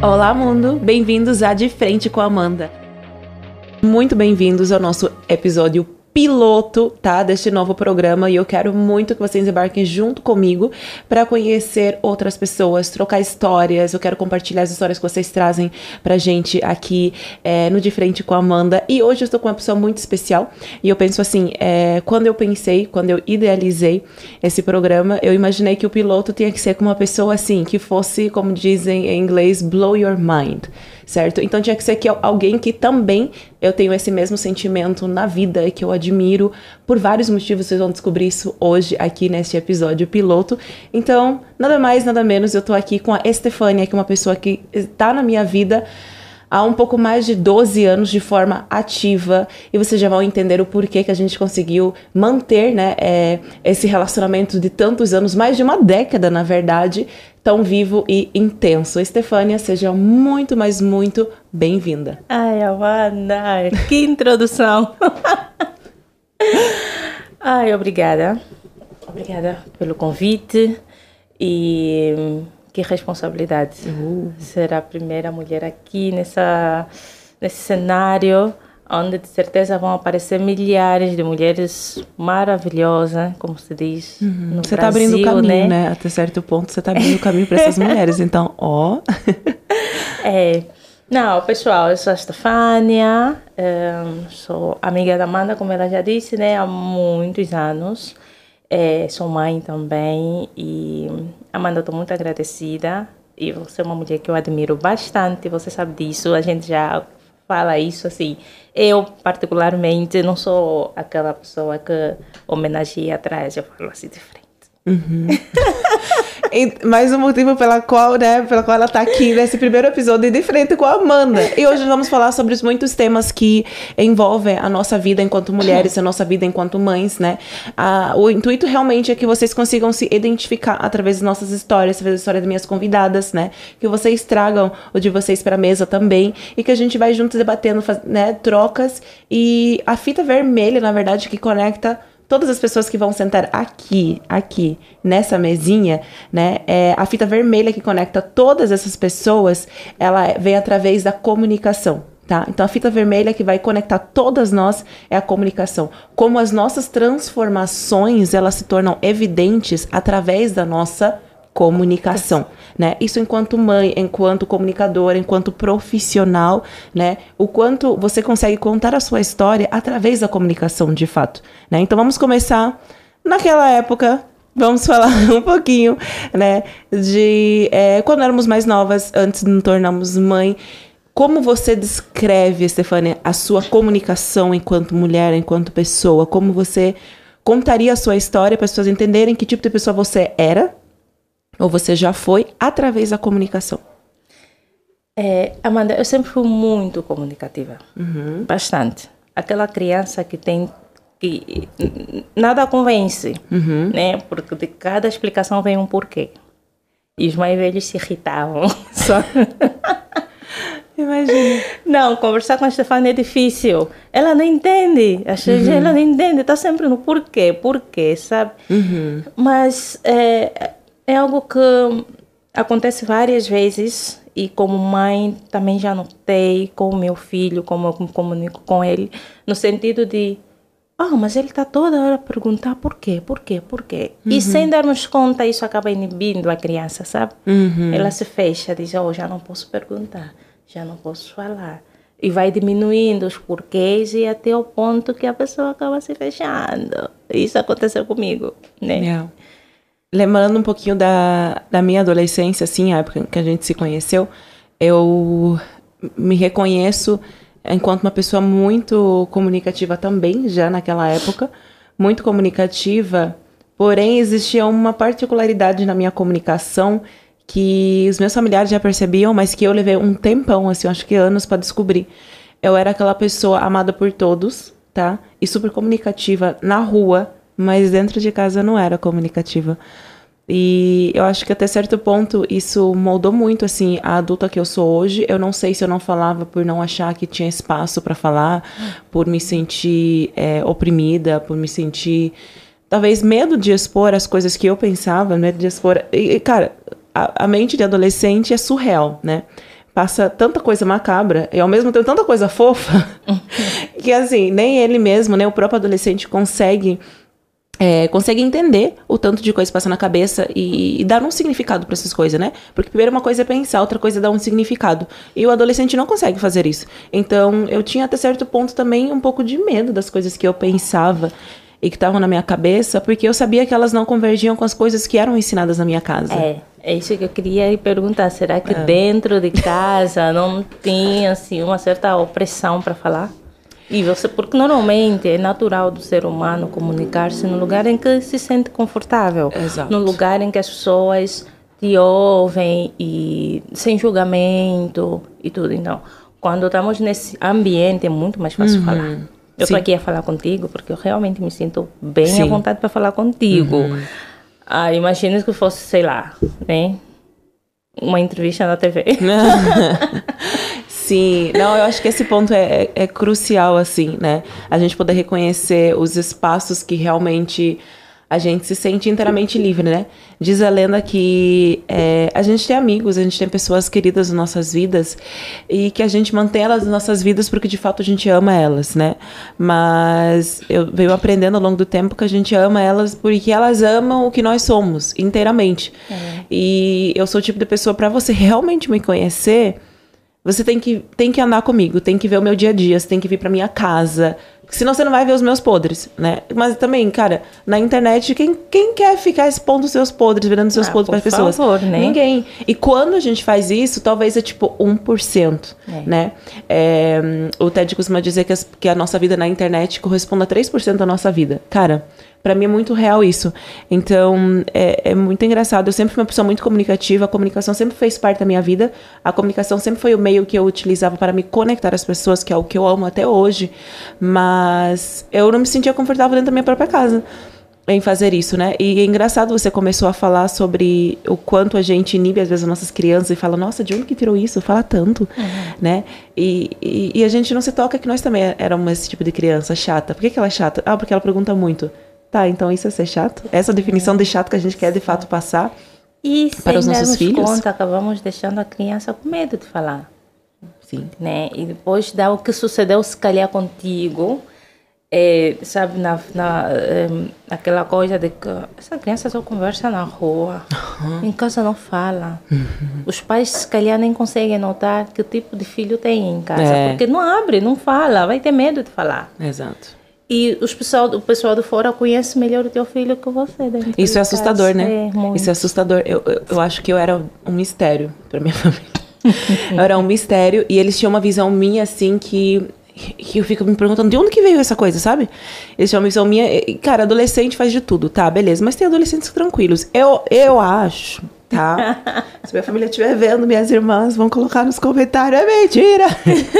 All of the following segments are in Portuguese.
Olá, mundo! Bem-vindos a De Frente com Amanda. Muito bem-vindos ao nosso episódio piloto, tá, deste novo programa e eu quero muito que vocês embarquem junto comigo para conhecer outras pessoas, trocar histórias. Eu quero compartilhar as histórias que vocês trazem pra gente aqui é, no De Frente com a Amanda. E hoje eu estou com uma pessoa muito especial e eu penso assim, é, quando eu pensei, quando eu idealizei esse programa, eu imaginei que o piloto tinha que ser com uma pessoa assim, que fosse, como dizem em inglês, blow your mind certo? Então tinha que ser que alguém que também eu tenho esse mesmo sentimento na vida que eu admiro por vários motivos, vocês vão descobrir isso hoje aqui neste episódio piloto. Então, nada mais, nada menos, eu tô aqui com a Estefânia, que é uma pessoa que está na minha vida há um pouco mais de 12 anos de forma ativa e vocês já vão entender o porquê que a gente conseguiu manter né, é, esse relacionamento de tantos anos, mais de uma década na verdade, tão vivo e intenso. Estefânia, seja muito, mas muito bem-vinda. Ai, Amanda, que introdução! Ai, obrigada. Obrigada pelo convite e que responsabilidade uh. ser a primeira mulher aqui nessa, nesse cenário onde de certeza vão aparecer milhares de mulheres maravilhosas, como se diz. Uhum. você está abrindo o caminho, né? né? Até certo ponto você está abrindo o caminho para essas mulheres. Então, ó. é. Não, pessoal, eu sou a Stefania, sou amiga da Amanda, como ela já disse, né? Há muitos anos. É, sou mãe também e Amanda, estou muito agradecida e você é uma mulher que eu admiro bastante, você sabe disso, a gente já fala isso assim. Eu, particularmente, não sou aquela pessoa que homenageia atrás, eu falo assim de frente. Uhum. mais um motivo pela qual, né, pela qual ela está aqui nesse primeiro episódio de frente com a Amanda. E hoje vamos falar sobre os muitos temas que envolvem a nossa vida enquanto mulheres, a nossa vida enquanto mães, né? Ah, o intuito realmente é que vocês consigam se identificar através das nossas histórias, através da história das minhas convidadas, né? Que vocês tragam o de vocês para a mesa também e que a gente vai juntos debatendo, né, trocas e a fita vermelha, na verdade, que conecta todas as pessoas que vão sentar aqui, aqui, nessa mesinha, né? É, a fita vermelha que conecta todas essas pessoas, ela vem através da comunicação. Tá? Então a fita vermelha que vai conectar todas nós é a comunicação. Como as nossas transformações elas se tornam evidentes através da nossa comunicação, né? Isso enquanto mãe, enquanto comunicadora, enquanto profissional, né? O quanto você consegue contar a sua história através da comunicação, de fato, né? Então vamos começar naquela época. Vamos falar um pouquinho, né, de é, quando éramos mais novas, antes de nos tornarmos mãe. Como você descreve, Stefania, a sua comunicação enquanto mulher, enquanto pessoa? Como você contaria a sua história para as pessoas entenderem que tipo de pessoa você era ou você já foi através da comunicação? É, Amanda, eu sempre fui muito comunicativa. Uhum. Bastante. Aquela criança que tem que nada convence, uhum. né? Porque de cada explicação vem um porquê. E os mais velhos se irritavam. Só... Imagina. Não, conversar com a Stefania é difícil. Ela não entende. A uhum. ela não entende. Está sempre no porquê, porquê, sabe? Uhum. Mas é, é algo que acontece várias vezes e como mãe também já notei com o meu filho, como eu me comunico com ele, no sentido de ah, mas ele está toda hora a perguntar por quê, por quê, por quê. Uhum. E sem darmos conta, isso acaba inibindo a criança, sabe? Uhum. Ela se fecha, diz, oh, já não posso perguntar, já não posso falar. E vai diminuindo os porquês e até o ponto que a pessoa acaba se fechando. Isso aconteceu comigo, né? Yeah lembrando um pouquinho da, da minha adolescência, assim, a época que a gente se conheceu, eu me reconheço enquanto uma pessoa muito comunicativa também, já naquela época, muito comunicativa, porém existia uma particularidade na minha comunicação que os meus familiares já percebiam, mas que eu levei um tempão, assim, acho que anos para descobrir. Eu era aquela pessoa amada por todos, tá? E super comunicativa na rua, mas dentro de casa não era comunicativa. E eu acho que até certo ponto isso moldou muito assim a adulta que eu sou hoje. Eu não sei se eu não falava por não achar que tinha espaço para falar, por me sentir é, oprimida, por me sentir talvez medo de expor as coisas que eu pensava, medo de expor. E, cara, a, a mente de adolescente é surreal, né? passa tanta coisa macabra e ao mesmo tempo tanta coisa fofa que assim, nem ele mesmo, nem o próprio adolescente consegue é, consegue entender o tanto de coisa que passa na cabeça e, e dar um significado para essas coisas, né? Porque primeiro uma coisa é pensar, outra coisa é dar um significado. E o adolescente não consegue fazer isso. Então eu tinha até certo ponto também um pouco de medo das coisas que eu pensava e que estavam na minha cabeça, porque eu sabia que elas não convergiam com as coisas que eram ensinadas na minha casa. É, é isso que eu queria perguntar. Será que é. dentro de casa não tem assim uma certa opressão para falar? E você, porque normalmente é natural do ser humano comunicar-se no lugar em que se sente confortável, Exato. no lugar em que as pessoas te ouvem e sem julgamento e tudo. Então, quando estamos nesse ambiente é muito mais fácil uhum. falar. Eu estou aqui a falar contigo porque eu realmente me sinto bem Sim. à vontade para falar contigo. Uhum. Ah, imagina que fosse, sei lá, né? Uma entrevista na TV. Sim, não, eu acho que esse ponto é, é, é, crucial, assim, né? A gente poder reconhecer os espaços que realmente a gente se sente inteiramente livre, né? Diz a lenda que é, a gente tem amigos, a gente tem pessoas queridas nas nossas vidas e que a gente mantém elas nas nossas vidas porque de fato a gente ama elas, né? Mas eu venho aprendendo ao longo do tempo que a gente ama elas porque elas amam o que nós somos inteiramente. É. E eu sou o tipo de pessoa para você realmente me conhecer você tem que, tem que andar comigo, tem que ver o meu dia a dia, você tem que vir pra minha casa. Senão você não vai ver os meus podres, né? Mas também, cara, na internet, quem, quem quer ficar expondo os seus podres, virando seus ah, podres para pessoas? Favor, né? Ninguém. E quando a gente faz isso, talvez é tipo 1%, é. né? É, o Ted costuma dizer que, as, que a nossa vida na internet corresponde a 3% da nossa vida. Cara, para mim é muito real isso. Então, é, é, muito engraçado. Eu sempre fui uma pessoa muito comunicativa, a comunicação sempre fez parte da minha vida. A comunicação sempre foi o meio que eu utilizava para me conectar às pessoas, que é o que eu amo até hoje. Mas eu não me sentia confortável dentro da minha própria casa em fazer isso, né? E é engraçado você começou a falar sobre o quanto a gente inibe às vezes as nossas crianças e fala, nossa, de onde que tirou isso? Fala tanto, uhum. né? E, e, e, a gente não se toca que nós também éramos esse tipo de criança chata. Por que, que ela é chata? Ah, porque ela pergunta muito. Tá, então isso é ser chato? Essa definição de chato que a gente quer de fato passar e para os nossos filhos? conta, acabamos deixando a criança com medo de falar. Sim. Né? E depois dá o que sucedeu se calhar contigo, é, sabe, na, na, é, aquela coisa de que essa criança só conversa na rua, uhum. em casa não fala. Uhum. Os pais, se calhar, nem conseguem notar que tipo de filho tem em casa, é. porque não abre, não fala, vai ter medo de falar. Exato. E os pessoal, o pessoal do fora conhece melhor o teu filho que você. Isso é assustador, né? É, Isso é assustador. Eu, eu, eu, acho que eu era um mistério para minha família. eu era um mistério e eles tinham uma visão minha assim que que eu fico me perguntando de onde que veio essa coisa, sabe? Eles tinham uma visão minha. Cara, adolescente faz de tudo, tá? Beleza. Mas tem adolescentes tranquilos. Eu, eu acho, tá? Se minha família estiver vendo, minhas irmãs vão colocar nos comentários. É mentira!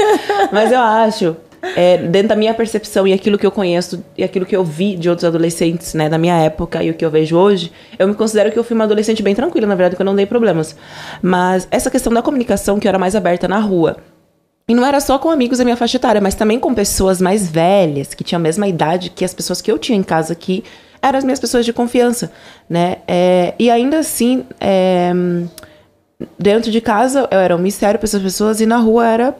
mas eu acho é, dentro da minha percepção e aquilo que eu conheço e aquilo que eu vi de outros adolescentes, né, da minha época e o que eu vejo hoje, eu me considero que eu fui uma adolescente bem tranquila, na verdade, que eu não dei problemas. Mas essa questão da comunicação que eu era mais aberta na rua. E não era só com amigos da minha faixa etária, mas também com pessoas mais velhas, que tinham a mesma idade que as pessoas que eu tinha em casa, que eram as minhas pessoas de confiança, né? É, e ainda assim, é, dentro de casa eu era um mistério para essas pessoas e na rua era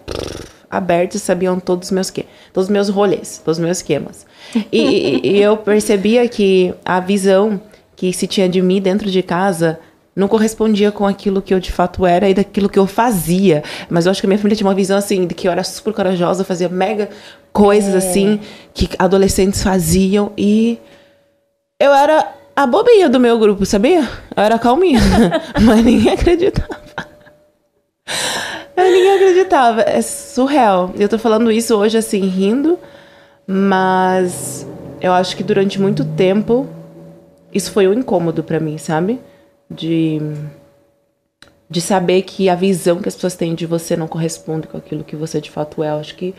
abertos sabiam todos os meus que todos os meus rolês, todos os meus esquemas. E, e, e, eu percebia que a visão que se tinha de mim dentro de casa não correspondia com aquilo que eu de fato era e daquilo que eu fazia. Mas eu acho que a minha família tinha uma visão assim de que eu era super corajosa, fazia mega coisas é. assim que adolescentes faziam e eu era a bobinha do meu grupo, sabia? Eu era calminha, mas ninguém acreditava. Eu ninguém acreditava. É surreal. Eu tô falando isso hoje assim, rindo, mas eu acho que durante muito tempo isso foi um incômodo para mim, sabe? De de saber que a visão que as pessoas têm de você não corresponde com aquilo que você de fato é. Eu acho que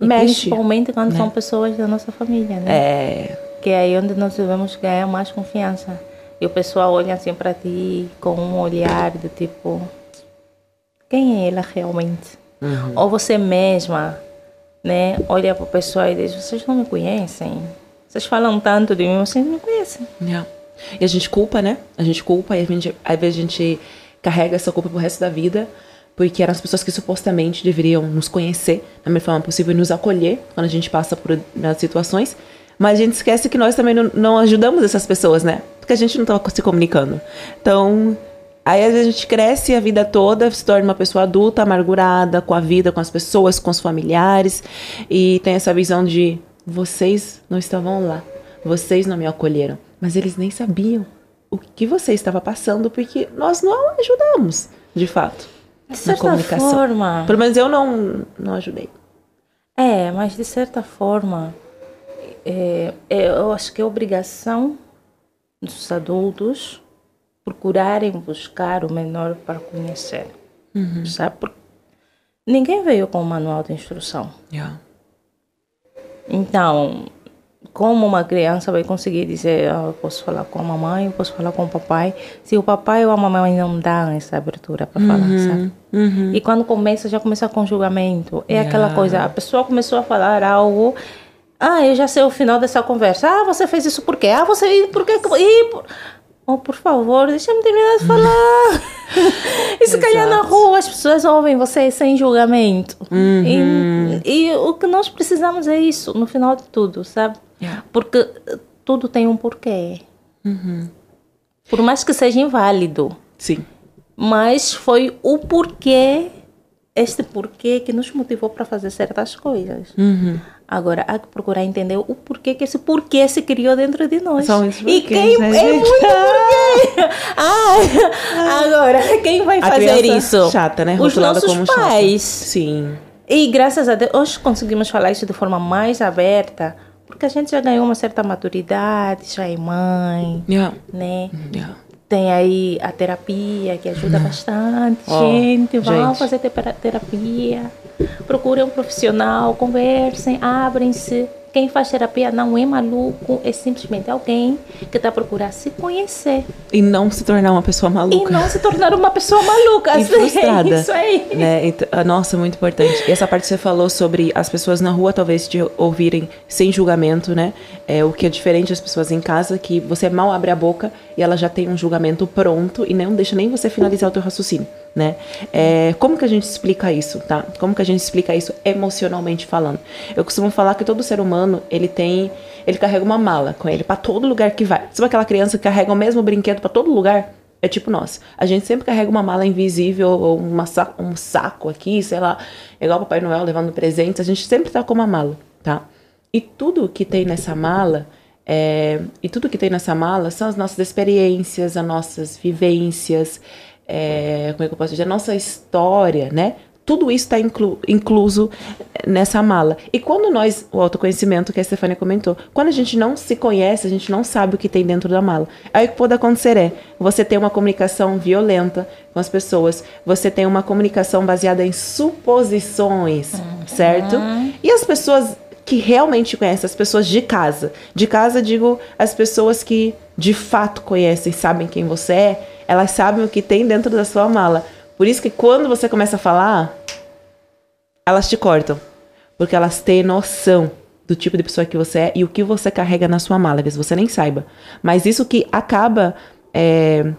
mexe. Principalmente quando né? são pessoas da nossa família, né? É. Que é aí onde nós devemos ganhar mais confiança. E o pessoal olha assim para ti com um olhar do tipo, quem é ela realmente? Uhum. Ou você mesma, né, olha para a pessoa e diz: vocês não me conhecem. Vocês falam tanto de mim, vocês não me conhecem. Yeah. E a gente culpa, né? A gente culpa e a gente, às vezes a gente carrega essa culpa pro resto da vida. porque eram as pessoas que supostamente deveriam nos conhecer da melhor forma possível e nos acolher quando a gente passa por nas situações. Mas a gente esquece que nós também não, não ajudamos essas pessoas, né? Porque a gente não estava se comunicando. Então, Aí a gente cresce a vida toda, se torna uma pessoa adulta, amargurada com a vida, com as pessoas, com os familiares, e tem essa visão de vocês não estavam lá, vocês não me acolheram, mas eles nem sabiam o que você estava passando porque nós não ajudamos, de fato, de certa. Forma, Pelo menos eu não não ajudei. É, mas de certa forma, é, é eu acho que é obrigação dos adultos procurarem buscar o menor para conhecer. Uhum. Sabe? Porque ninguém veio com um manual de instrução. Yeah. Então, como uma criança vai conseguir dizer, oh, eu posso falar com a mamãe, eu posso falar com o papai, se o papai ou a mamãe não dão essa abertura para uhum, falar, sabe? Uhum. E quando começa, já começa com julgamento. É yeah. aquela coisa, a pessoa começou a falar algo, ah, eu já sei o final dessa conversa. Ah, você fez isso por quê? Ah, você, por quê? E, por... Oh, por favor, deixa-me terminar de falar. e se calhar na rua as pessoas ouvem você sem julgamento. Uhum. E, e, o que nós precisamos é isso, no final de tudo, sabe? Yeah. Porque tudo tem um porquê. Uhum. Por mais que seja inválido. Sim. Mas foi o porquê, este porquê que nos motivou para fazer certas coisas. Uhum. Agora, há que procurar entender o porquê que esse porquê se criou dentro de nós. São e quem né, é muito porquê. ah, agora, quem vai a fazer isso? Chata, né? Os nossos como pais. Chata. Sim. E graças a Deus, hoje conseguimos falar isso de forma mais aberta, porque a gente já ganhou uma certa maturidade, já é mãe, yeah. né? Yeah. Tem aí a terapia que ajuda bastante, oh, gente. Vão gente. fazer terapia procurem um profissional, conversem, abrem-se. Quem faz terapia não é maluco, é simplesmente alguém que está procurando se conhecer. E não se tornar uma pessoa maluca. E não se tornar uma pessoa maluca. e assim, frustrada. É isso aí. Né? Então, nossa, muito importante. E essa parte que você falou sobre as pessoas na rua talvez te ouvirem sem julgamento, né? É o que é diferente das pessoas em casa, que você mal abre a boca e ela já tem um julgamento pronto e não deixa nem você finalizar o teu raciocínio né? É, como que a gente explica isso, tá? Como que a gente explica isso emocionalmente falando? Eu costumo falar que todo ser humano, ele tem, ele carrega uma mala com ele para todo lugar que vai. Sabe aquela criança que carrega o mesmo brinquedo para todo lugar? É tipo nós. A gente sempre carrega uma mala invisível ou uma, um saco aqui, sei lá, igual Papai Noel levando presentes. A gente sempre tá com uma mala, tá? E tudo que tem nessa mala, é, e tudo que tem nessa mala são as nossas experiências, as nossas vivências, é, como é que eu posso dizer, a nossa história, né? Tudo isso está inclu, incluso nessa mala. E quando nós, o autoconhecimento que a Stefania comentou, quando a gente não se conhece, a gente não sabe o que tem dentro da mala. Aí o que pode acontecer é, você tem uma comunicação violenta com as pessoas, você tem uma comunicação baseada em suposições, uhum. certo? E as pessoas que realmente conhecem, as pessoas de casa. De casa, digo, as pessoas que de fato conhecem, sabem quem você é, elas sabem o que tem dentro da sua mala. Por isso que quando você começa a falar, elas te cortam. Porque elas têm noção do tipo de pessoa que você é e o que você carrega na sua mala, às vezes você nem saiba. Mas isso que acaba é,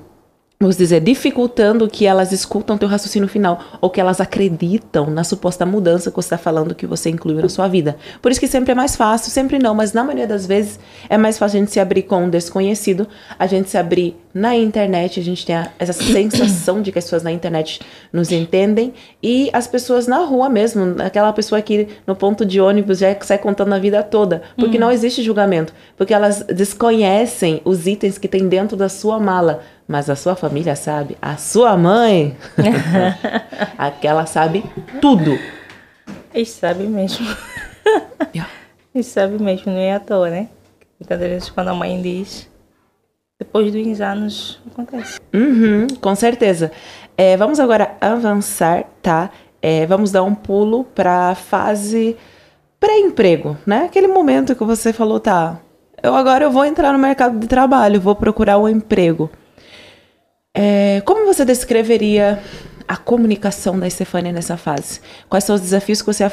vamos dizer, dificultando que elas escutam teu raciocínio final ou que elas acreditam na suposta mudança que você está falando que você incluiu na sua vida. Por isso que sempre é mais fácil, sempre não, mas na maioria das vezes é mais fácil a gente se abrir com um desconhecido, a gente se abrir na internet, a gente tem a, essa sensação de que as pessoas na internet nos entendem e as pessoas na rua mesmo, aquela pessoa que no ponto de ônibus já sai contando a vida toda, porque uhum. não existe julgamento, porque elas desconhecem os itens que tem dentro da sua mala mas a sua família sabe, a sua mãe, aquela sabe tudo. E sabe mesmo. E sabe mesmo, não é à toa, né? Muitas vezes quando a mãe diz, depois dos anos acontece. Uhum, com certeza. É, vamos agora avançar, tá? É, vamos dar um pulo para a fase pré-emprego, né? Aquele momento que você falou, tá, eu agora eu vou entrar no mercado de trabalho, vou procurar um emprego. É, como você descreveria a comunicação da Estefânia nessa fase? Quais são os desafios que você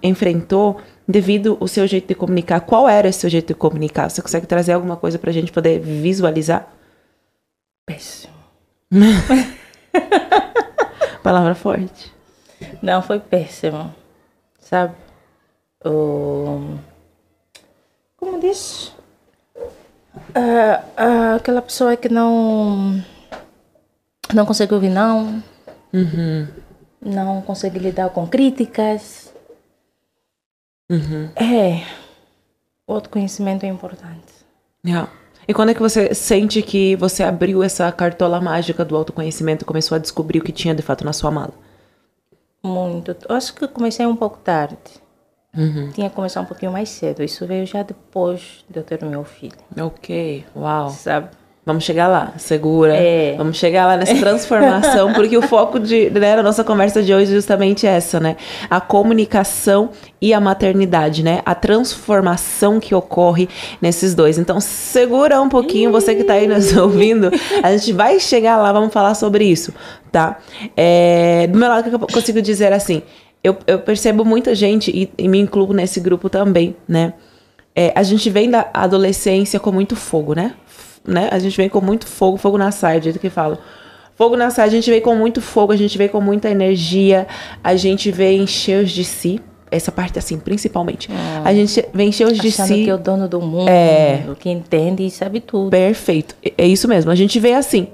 enfrentou devido ao seu jeito de comunicar? Qual era o seu jeito de comunicar? Você consegue trazer alguma coisa para a gente poder visualizar? Péssimo. Palavra forte. Não, foi péssimo. Sabe? O... Como diz? Ah, ah, aquela pessoa que não. Não consegue ouvir, não. Uhum. Não consegue lidar com críticas. Uhum. É. O autoconhecimento é importante. Yeah. E quando é que você sente que você abriu essa cartola mágica do autoconhecimento e começou a descobrir o que tinha de fato na sua mala? Muito. Acho que comecei um pouco tarde. Uhum. Tinha que começar um pouquinho mais cedo. Isso veio já depois de eu ter o meu filho. Ok, uau. Sabe? Vamos chegar lá, segura. É. Vamos chegar lá nessa transformação, porque o foco de, né, da nossa conversa de hoje é justamente essa, né? A comunicação e a maternidade, né? A transformação que ocorre nesses dois. Então, segura um pouquinho, você que tá aí nos ouvindo. A gente vai chegar lá, vamos falar sobre isso, tá? É, do meu lado, que eu consigo dizer assim, eu, eu percebo muita gente, e, e me incluo nesse grupo também, né? É, a gente vem da adolescência com muito fogo, né? Né? A gente vem com muito fogo, fogo na saia, do jeito que falo. Fogo na saia, a gente vem com muito fogo, a gente vem com muita energia, a gente vem cheios de si. Essa parte assim, principalmente. A gente vem cheios de Achando si. que é o dono do mundo, É. que entende e sabe tudo. Perfeito. É- É isso mesmo. A gente vê assim,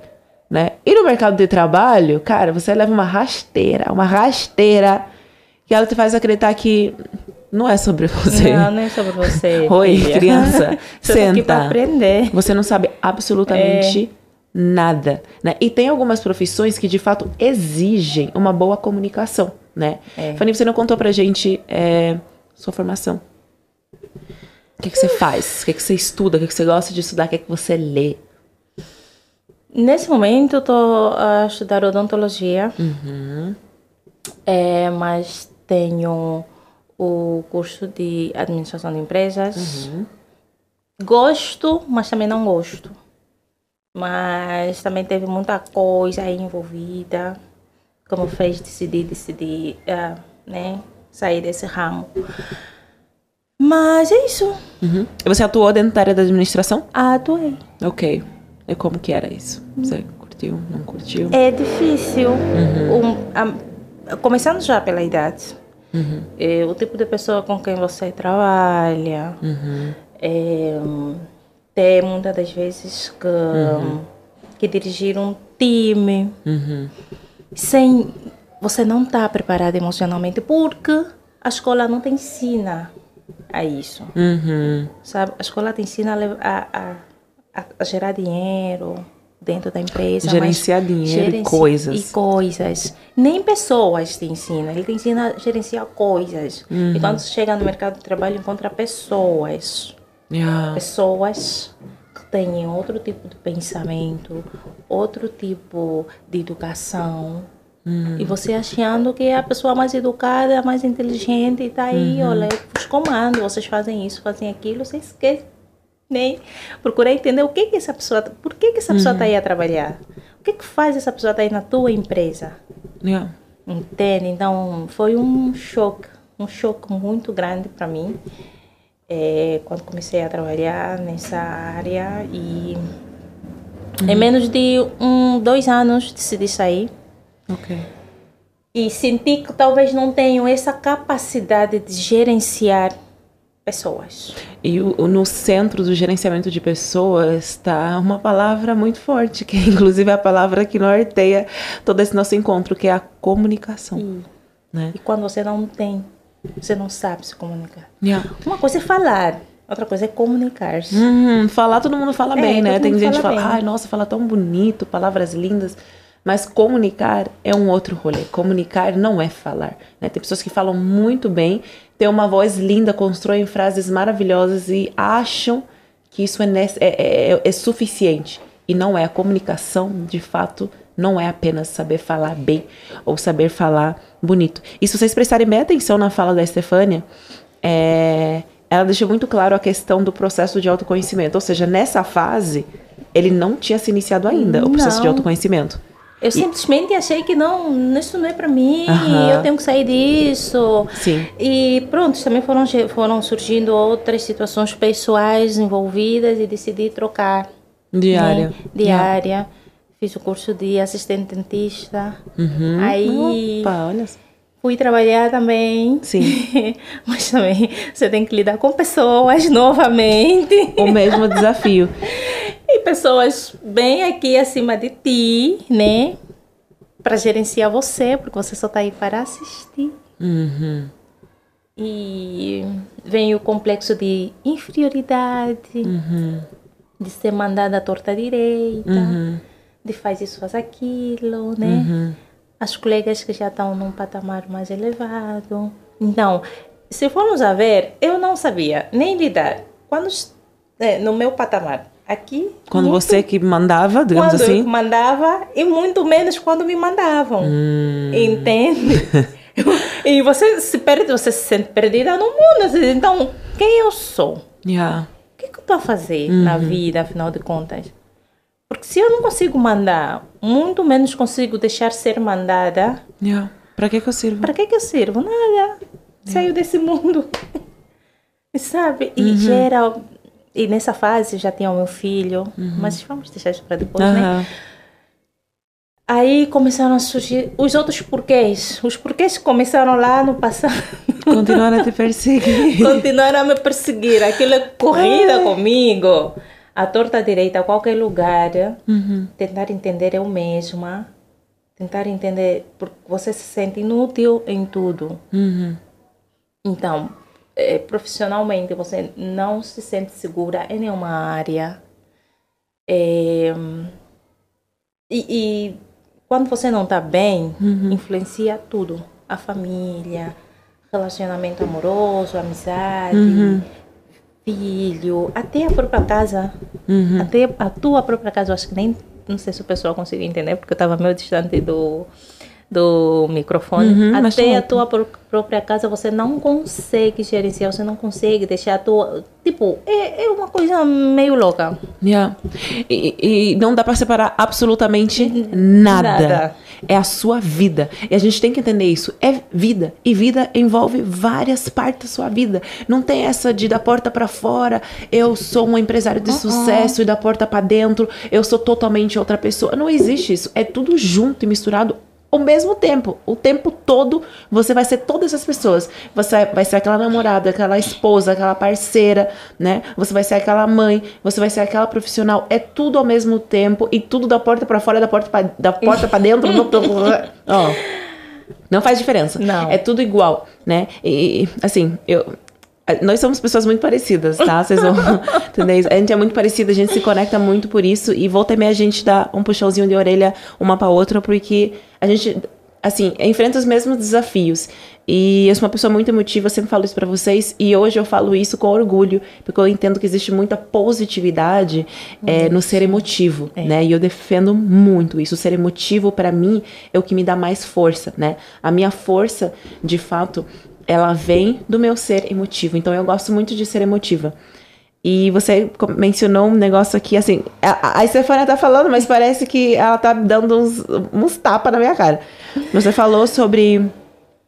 né? E no mercado de trabalho, cara, você leva uma rasteira, uma rasteira que ela te faz acreditar que não é sobre você. Não, não é sobre você. Oi, filha. criança, Você tá senta. aprender. Você não sabe absolutamente É. nada, né? E tem algumas profissões que de fato exigem uma boa comunicação, né? É. Fanny, você não contou pra gente é, sua formação. O que, que você faz? O que, que você estuda? O que, que você gosta de estudar? O que, que você lê? Nesse momento, eu tô a estudar odontologia. Uhum. É, mas tenho o curso de administração de empresas. Uhum. Gosto, mas também não gosto. Mas também teve muita coisa aí envolvida, como fez decidir, decidir, ah, né, sair desse ramo. Mas é isso. Uhum. E você atuou dentro da área da administração? Atuei. Ok. E como que era isso? Você curtiu? Não curtiu? É difícil. Um, a- começando já pela idade. Uhum. É, o tipo de pessoa com quem você trabalha. Uhum. É, ter muitas das vezes que, que dirigir um time Uhum. sem você não estar preparado emocionalmente porque a escola não te ensina a isso Uhum. sabe a escola te ensina a, a, a- a gerar dinheiro dentro da empresa Gerenciar dinheiro e gerenci- coisas. e coisas nem pessoas te ensina ele te ensina a gerenciar coisas Uhum. e quando você chega no mercado de trabalho encontra pessoas Yeah. pessoas que têm outro tipo de pensamento, outro tipo de educação. E você achando que é a pessoa mais educada, mais inteligente, e tá aí, olha, os comandos, vocês fazem isso, fazem aquilo, você esquece. Nem procurar entender o que que essa pessoa, por que que essa pessoa está aí a trabalhar? O que que faz essa pessoa estar aí na tua empresa? Yeah. Entende? Então, foi um choque, um choque muito grande para mim, é, quando comecei a trabalhar nessa área e em menos de um, dois anos decidi sair Ok. e senti que talvez não tenho essa capacidade de gerenciar pessoas. E o- no centro do gerenciamento de pessoas está uma palavra muito forte, que inclusive é a palavra que norteia todo esse nosso encontro, que é a comunicação. E, Né? e quando você não tem, você não sabe se comunicar. Yeah. Uma coisa é falar, outra coisa é comunicar-se. Uhum, falar, todo mundo fala É, bem, né? Tem gente que fala ai, nossa, fala tão bonito, palavras lindas. Mas comunicar é um outro rolê. Comunicar não é falar. Né? Tem pessoas que falam muito bem, têm uma voz linda, constroem frases maravilhosas e acham que isso é, nece- é, é- é suficiente. E não é. A comunicação, de fato, não é apenas saber falar bem ou saber falar bonito. E se vocês prestarem bem atenção na fala da Estefânia, é, ela deixou muito claro a questão do processo de autoconhecimento. Ou seja, nessa fase, ele não tinha se iniciado ainda, o processo de Não. autoconhecimento. Eu simplesmente achei que não, isso não é para mim, Aham. eu tenho que sair disso. Sim. E pronto, também foram, foram surgindo outras situações pessoais envolvidas e decidi trocar. Diária. Né? Diária. fiz o curso de assistente dentista. Uhum. Aí Opa, olha só. fui trabalhar também. Sim. Mas também você tem que lidar com pessoas novamente. O mesmo desafio. E pessoas bem aqui acima de ti, né? Para gerenciar você, porque você só tá aí para assistir. Uhum. E vem o complexo de inferioridade, Uhum. de ser mandada à torta direita, Uhum. de faz isso, faz aquilo, né? Uhum. As colegas que já estão num patamar mais elevado. Então, se formos a ver, eu não sabia nem lidar. Quando é, no meu patamar, aqui. Quando muito- você que mandava, digamos quando assim. eu mandava e muito menos quando me mandavam. Hum. Entende? e você se perde, você se sente perdida no mundo. Diz, Então, quem eu sou? Yeah. O que, que eu estou a fazer Uhum. na vida, afinal de contas? Porque se eu não consigo mandar, muito menos consigo deixar ser mandada, Yeah. Pra que que eu sirvo? para que, que eu sirvo? Nada. Saiu desse mundo. E Sabe? Uhum. E gera. E nessa fase já tinha o meu filho, mas vamos deixar isso para depois, né? Uhum. Aham. Aí começaram a surgir os outros porquês. Os porquês começaram lá no passado Continuar a te perseguir. continuaram a me perseguir. Aquilo é corrida comigo. A torta direita a qualquer lugar. Uhum. Tentar entender eu mesma. Tentar entender porque você se sente inútil em tudo. Uhum. Então, eh, profissionalmente você não se sente segura em nenhuma área. Eh, e, e quando você não está bem, influencia tudo. A família, relacionamento amoroso, amizade, filho, até a própria casa. Uhum. Até a tua própria casa. Eu acho que nem, não sei se o pessoal conseguiu entender, porque eu estava meio distante do, do microfone. Uhum, até a tua pró- própria casa você não consegue gerenciar, você não consegue deixar a tua. Tipo, é, é uma coisa meio louca. Yeah. E, e não dá pra separar absolutamente nada. Nada. É a sua vida. E a gente tem que entender isso. É vida. E vida envolve várias partes da sua vida. Não tem essa de da porta pra fora, eu sou um empresário de sucesso e da porta pra dentro, eu sou totalmente outra pessoa. Não existe isso. É tudo junto e misturado ao mesmo tempo. O tempo todo você vai ser todas as pessoas. Você vai ser aquela namorada, aquela esposa, aquela parceira, né? Você vai ser aquela mãe, você vai ser aquela profissional. É tudo ao mesmo tempo e tudo da porta pra fora, da porta pra, da porta para dentro. Ó. Não faz diferença. Não. É tudo igual, né? E, assim, eu. Nós somos pessoas muito parecidas, tá? Vocês vão. entender? A gente é muito parecida, a gente se conecta muito por isso. E volta e meia a gente dá um puxãozinho de orelha uma pra outra, porque a gente, assim, enfrenta os mesmos desafios. E eu sou uma pessoa muito emotiva, eu sempre falo isso pra vocês. E hoje eu falo isso com orgulho, porque eu entendo que existe muita positividade é, no ser emotivo, né? E eu defendo muito isso. O ser emotivo, pra mim, é o que me dá mais força, né? A minha força, de fato, ela vem do meu ser emotivo. Então eu gosto muito de ser emotiva. E você mencionou um negócio aqui, assim, a, a Stefania tá falando, mas parece que ela tá dando uns, uns tapas na minha cara. Você falou sobre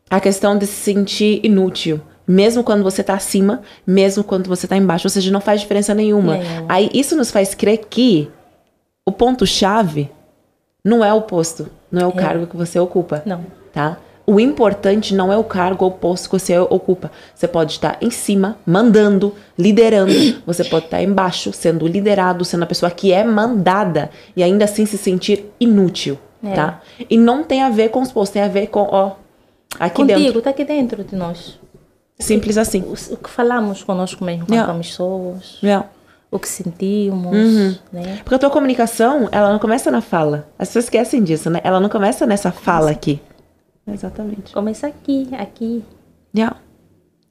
a questão de se sentir inútil. Mesmo quando você tá acima, mesmo quando você tá embaixo. Ou seja, não faz diferença nenhuma. Nenhuma. Aí isso nos faz crer que o ponto-chave não é o posto, não é o cargo que você ocupa Não. tá? O importante não é o cargo ou o posto que você ocupa. Você pode estar em cima, mandando, liderando. Você pode estar embaixo, sendo liderado, sendo a pessoa que é mandada e ainda assim se sentir inútil, É. tá? E não tem a ver com os postos, tem a ver com, ó, aqui Contigo, dentro. está aqui dentro de nós. Simples assim. O, que falamos conosco mesmo, quando Yeah. Yeah. o que sentimos, Uhum. né? Porque a tua comunicação, ela não começa na fala. As pessoas esquecem disso, né? Ela não começa nessa fala aqui. Exatamente. Começa aqui, aqui. Yeah.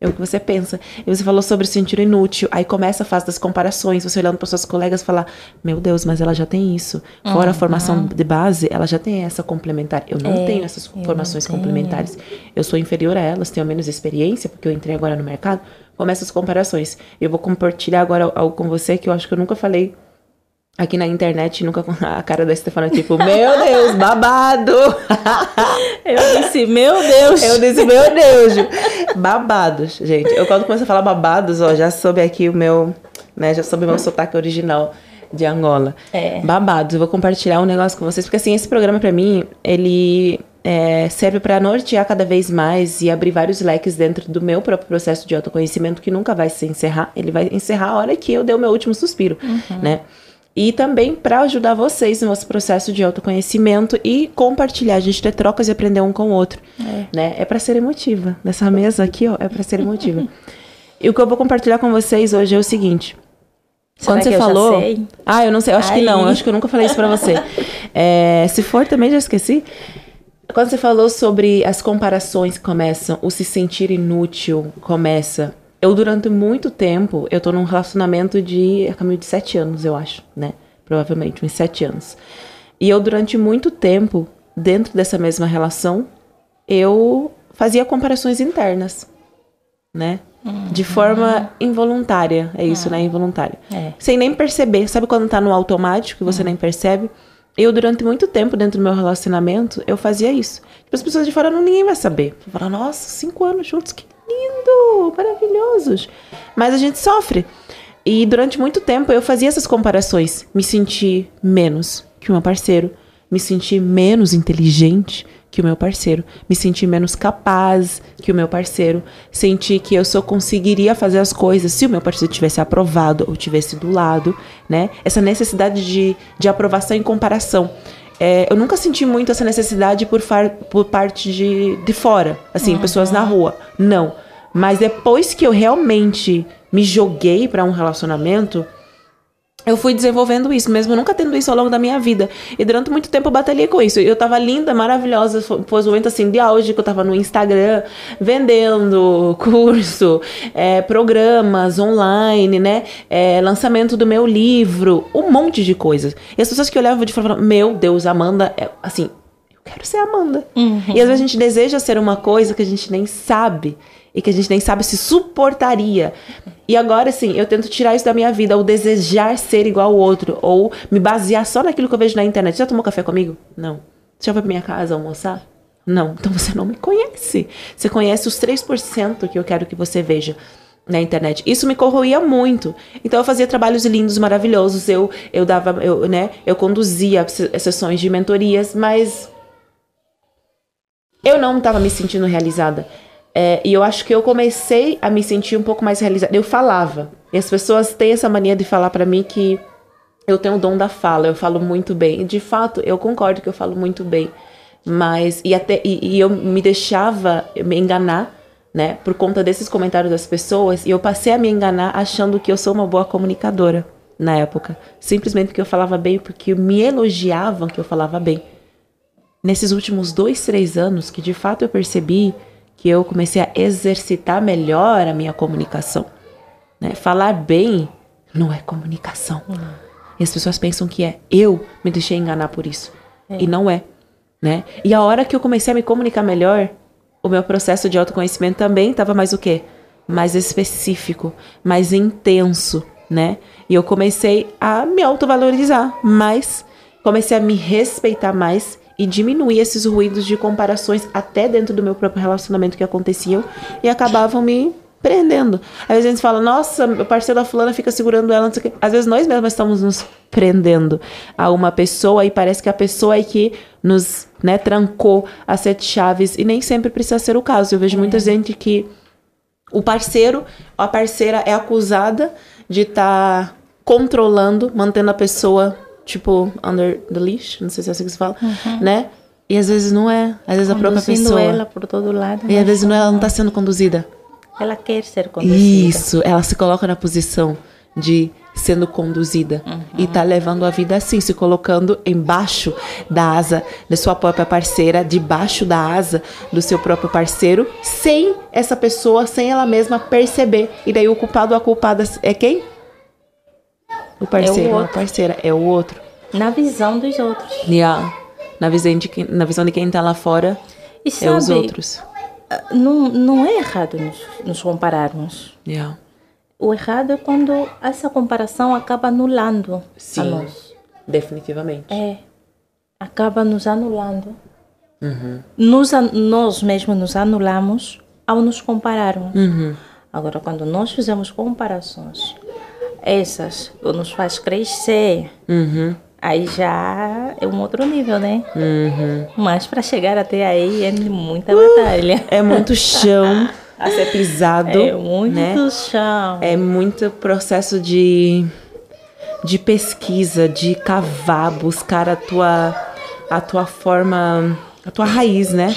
É o que você pensa. E você falou sobre se sentir inútil. Aí começa a fase das comparações. Você olhando para suas colegas e falar: Meu Deus, mas ela já tem isso. Fora a formação de base, ela já tem essa complementar. Eu não Uhum. É, tenho essas formações tenho. complementares. Eu sou inferior a elas, tenho menos experiência, porque eu entrei agora no mercado. Começa as comparações. Eu vou compartilhar agora algo com você que eu acho que eu nunca falei aqui na internet. Nunca a cara da Stefana, tipo: Meu Deus, babado! Eu disse, meu Deus. Eu disse, meu Deus, babados, gente. Eu quando começo a falar babados, ó, já soube aqui o meu, né, já soube o meu sotaque original. de Angola. É. Babados. Eu vou compartilhar um negócio com vocês, porque assim, esse programa pra mim, ele é, serve para nortear cada vez mais e abrir vários leques dentro do meu próprio processo de autoconhecimento que nunca vai se encerrar. Ele vai encerrar a hora que eu der o meu último suspiro, né? E também para ajudar vocês no nosso processo de autoconhecimento e compartilhar, a gente ter trocas e aprender um com o outro, É. né? É para ser emotiva. Nessa mesa aqui, ó, é para ser emotiva. e o que eu vou compartilhar com vocês hoje é o seguinte. Será Quando você eu falou. sei? Ah, eu não sei, eu acho que não. Eu acho que eu nunca falei isso pra você. É, se for também, já esqueci. Quando você falou sobre as comparações que começam, o se sentir inútil começa. Eu, durante muito tempo, eu tô num relacionamento de. a caminho de sete anos, eu acho, né? Provavelmente, uns sete anos. E eu, durante muito tempo, dentro dessa mesma relação, eu fazia comparações internas, né? De forma involuntária. É isso, né? Involuntária. É. Sem nem perceber. Sabe quando tá no automático e você nem percebe? Eu, durante muito tempo, dentro do meu relacionamento, eu fazia isso. Tipo, as pessoas de fora não ninguém vai saber. Falar, nossa, cinco anos juntos, que lindo, maravilhosos. Mas a gente sofre. E durante muito tempo eu fazia essas comparações. Me senti menos que o meu parceiro. Me senti menos inteligente que o meu parceiro. Me senti menos capaz que o meu parceiro. Senti que eu só conseguiria fazer as coisas se o meu parceiro tivesse aprovado ou tivesse do lado, né? Essa necessidade de, de aprovação e comparação. É, eu nunca senti muito essa necessidade por, far, por parte de, de fora, assim, pessoas na rua. Não. Mas depois que eu realmente me joguei para um relacionamento, eu fui desenvolvendo isso, mesmo nunca tendo isso ao longo da minha vida. E durante muito tempo eu batalhei com isso. Eu tava linda, maravilhosa, foi um momento assim de auge que eu tava no Instagram vendendo curso, é, programas online, né? É, lançamento do meu livro, um monte de coisas. E as pessoas que olhavam de fora falavam, meu Deus, Amanda, é, assim, eu quero ser Amanda. E às vezes a gente deseja ser uma coisa que a gente nem sabe. E que a gente nem sabe se suportaria. E agora, assim, eu tento tirar isso da minha vida, o desejar ser igual ao outro, ou me basear só naquilo que eu vejo na internet. Já tomou café comigo? Não. Já foi pra minha casa almoçar? Não. Então você não me conhece. Você conhece os 3% que eu quero que você veja na internet. Isso me corroía muito. Então eu fazia trabalhos lindos, maravilhosos. Eu eu dava, eu, né, eu conduzia se- sessões de mentorias, mas eu não estava me sentindo realizada. É, e eu acho que eu comecei a me sentir um pouco mais realizada. Eu falava. E as pessoas têm essa mania de falar pra mim que eu tenho o dom da fala, eu falo muito bem. E de fato, eu concordo que eu falo muito bem. Mas, e, até, e, e eu me deixava me enganar, né, por conta desses comentários das pessoas. E eu passei a me enganar achando que eu sou uma boa comunicadora na época. Simplesmente porque eu falava bem, porque me elogiavam que eu falava bem nesses últimos dois, três anos que de fato eu percebi que eu comecei a exercitar melhor a minha comunicação. Né? Falar bem não é comunicação. E as pessoas pensam que é. Eu me deixei enganar por isso. E não é. Né? E a hora que eu comecei a me comunicar melhor, o meu processo de autoconhecimento também estava mais o quê? Mais específico, mais intenso, né? E eu comecei a me autovalorizar mais, comecei a me respeitar mais e diminuir esses ruídos de comparações até dentro do meu próprio relacionamento que aconteciam e acabavam me prendendo. Às vezes a gente fala, nossa, meu parceiro da fulana fica segurando ela, não sei o quê. Às vezes nós mesmos estamos nos prendendo a uma pessoa e parece que a pessoa é que nos né, trancou as sete chaves e nem sempre precisa ser o caso. Eu vejo muita gente que o parceiro, a parceira é acusada de estar controlando, mantendo a pessoa, tipo, under the leash, não sei se é assim que se fala, né? E às vezes não é, às vezes a própria pessoa. ela por todo lado. E às mas vezes não, ela não está sendo conduzida. Ela quer ser conduzida. Isso, ela se coloca na posição de sendo conduzida e tá levando a vida assim, se colocando embaixo da asa da sua própria parceira, debaixo da asa do seu próprio parceiro, sem essa pessoa, sem ela mesma perceber. E daí o culpado ou a culpada é quem? O parceiro, ou a outro. parceira, é o outro. Na visão dos outros. Yeah. Na visão de quem, na visão de quem tá lá fora, E é os outros. ah, Não, não é errado nos, nos compararmos. Yeah. O errado é quando essa comparação acaba anulando a Sim. nós. Definitivamente. É. Acaba nos anulando. Nos, an- nós mesmos nos anulamos ao nos compararmos. Agora, quando nós fizemos comparações essas nos faz crescer, Uhum. aí já é um outro nível, né? Uhum. Mas para chegar até aí é muita batalha. É muito chão a ser pisado. É muito né? chão. É muito processo de, de pesquisa, de cavar, buscar a tua, a tua forma, a tua raiz, né?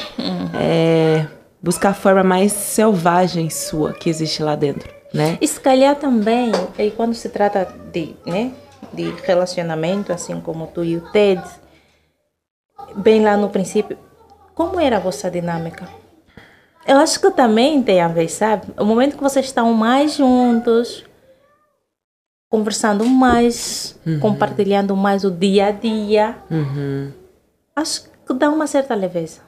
É, buscar a forma mais selvagem sua que existe lá dentro, né? E se calhar também, aí quando se trata de, né, de relacionamento, assim como tu e o Ted, bem lá no princípio, como era a vossa dinâmica? Eu acho que também tem a ver, sabe? O momento que vocês estão mais juntos, conversando mais, compartilhando mais o dia a dia, Uhum. acho que dá uma certa leveza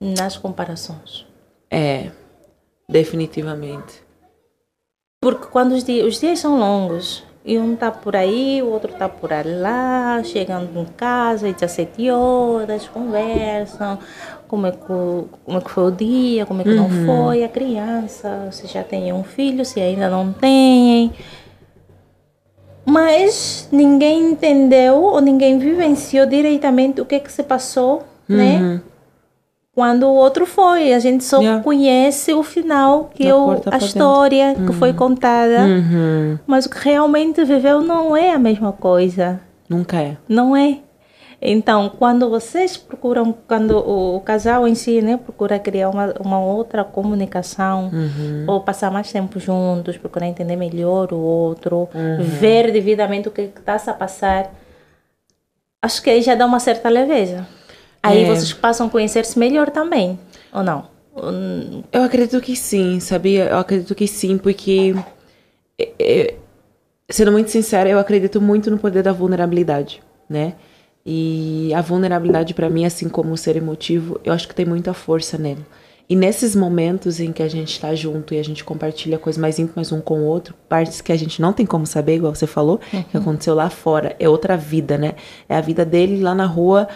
nas comparações. É, definitivamente. Porque quando os dias, os dias são longos, e um tá por aí, o outro tá por lá, chegando em casa, 17 horas, conversam, como é que, como é que foi o dia, como é que não foi, a criança, se já tem um filho, se ainda não tem. Mas ninguém entendeu ou ninguém vivenciou diretamente o que que se passou, né? Quando o outro foi, a gente só Yeah. conhece o final, que porta a pra dentro. história que foi contada. Uhum. Mas o que realmente viveu não é a mesma coisa. Nunca é. Não é. Então, quando vocês procuram, quando o, o casal em si, né, procura criar uma, uma outra comunicação, ou passar mais tempo juntos, procurar entender melhor o outro, ver devidamente o que está a passar, acho que aí já dá uma certa leveza. Aí É. vocês passam a conhecer-se melhor também, ou não? Eu acredito que sim, sabia? Eu acredito que sim, porque. é, é, sendo muito sincera, eu acredito muito no poder da vulnerabilidade, né? E a vulnerabilidade, pra mim, assim como o ser emotivo, eu acho que tem muita força nele. E nesses momentos em que a gente tá junto e a gente compartilha coisas mais íntimas um com o outro, partes que a gente não tem como saber, igual você falou, que aconteceu lá fora, é outra vida, né? É a vida dele lá na rua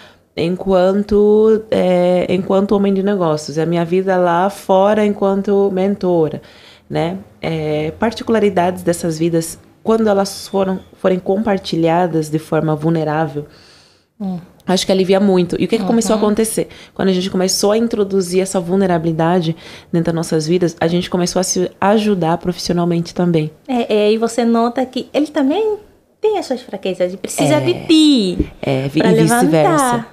enquanto é, enquanto homem de negócios, é a minha vida lá fora enquanto mentora, né? É, particularidades dessas vidas, quando elas foram forem compartilhadas de forma vulnerável, Acho que alivia muito. E o que, que começou a acontecer? Quando a gente começou a introduzir essa vulnerabilidade dentro das nossas vidas, a gente começou a se ajudar profissionalmente também. É, é, aí você nota que ele também tem as suas fraquezas e precisa É. de ti. É, e vice-versa.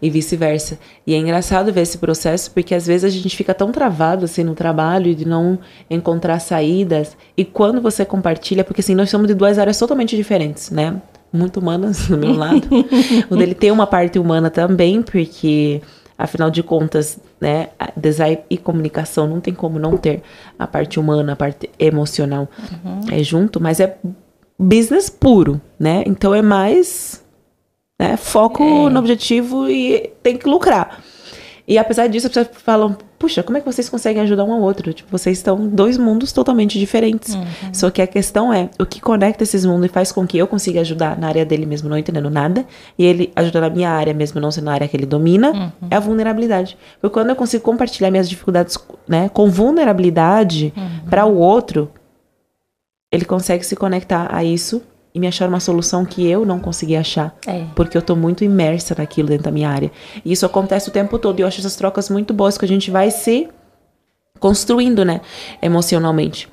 E vice-versa. E é engraçado ver esse processo, porque às vezes a gente fica tão travado assim no trabalho de não encontrar saídas. E quando você compartilha, porque assim, nós somos de duas áreas totalmente diferentes, né? Muito humanas do meu lado. o dele tem uma parte humana também, porque afinal de contas, né, design e comunicação não tem como não ter a parte humana, a parte emocional é junto, mas é business puro, né? Então é mais né? Foco no objetivo e tem que lucrar. E apesar disso, as pessoas falam, puxa, como é que vocês conseguem ajudar um ao outro? Tipo, vocês estão dois mundos totalmente diferentes. Só que a questão é, o que conecta esses mundos e faz com que eu consiga ajudar na área dele mesmo não entendendo nada, e ele ajudar na minha área mesmo não sendo a área que ele domina, é a vulnerabilidade. Porque quando eu consigo compartilhar minhas dificuldades, né, com vulnerabilidade para o outro, ele consegue se conectar a isso e me achar uma solução que eu não consegui achar. É. Porque eu tô muito imersa naquilo dentro da minha área. E isso acontece o tempo todo. E eu acho essas trocas muito boas, que a gente vai se construindo, né? Emocionalmente.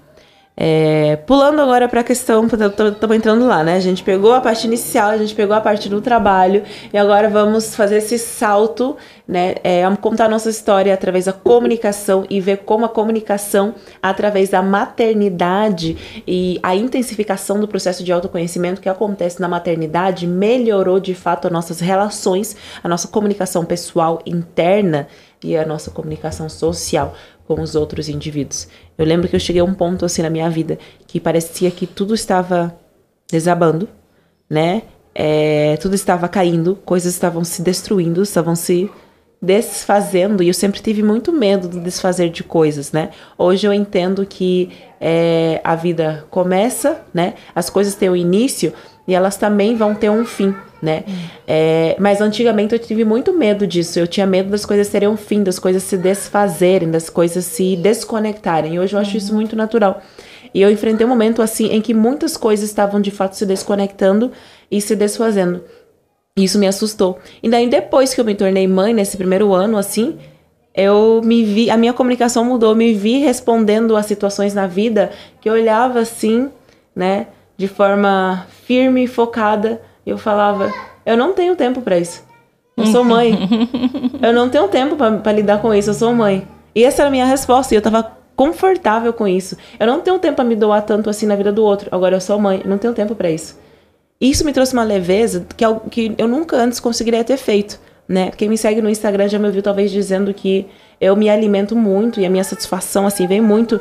É, pulando agora para a questão, estamos entrando lá, né? A gente pegou a parte inicial, a gente pegou a parte do trabalho e agora vamos fazer esse salto, né? É, contar a nossa história através da comunicação e ver como a comunicação, através da maternidade e a intensificação do processo de autoconhecimento que acontece na maternidade, melhorou de fato as nossas relações, a nossa comunicação pessoal interna e a nossa comunicação social com os outros indivíduos. Eu lembro que eu cheguei a um ponto assim na minha vida que parecia que tudo estava desabando, né? É, tudo estava caindo, coisas estavam se destruindo, estavam se desfazendo e eu sempre tive muito medo do desfazer de coisas, né? Hoje eu entendo que é, a vida começa, né? As coisas têm um início e elas também vão ter um fim, né? É, mas antigamente eu tive muito medo disso. Eu tinha medo das coisas terem um fim, das coisas se desfazerem, das coisas se desconectarem. E hoje eu acho isso muito natural. E eu enfrentei um momento assim em que muitas coisas estavam de fato se desconectando e se desfazendo. Isso me assustou. E daí depois que eu me tornei mãe nesse primeiro ano assim, eu me vi, a minha comunicação mudou, me vi respondendo a situações na vida que eu olhava assim, né, de forma firme, focada, e eu falava, eu não tenho tempo para isso. Eu sou mãe. eu não tenho tempo para lidar com isso, eu sou mãe. E essa era a minha resposta, e eu tava confortável com isso. Eu não tenho tempo para me doar tanto assim na vida do outro. Agora eu sou mãe, eu não tenho tempo para isso. Isso me trouxe uma leveza que, eu nunca antes conseguiria ter feito né? Quem me segue no Instagram já me ouviu talvez dizendo que eu me alimento muito e a minha satisfação assim vem muito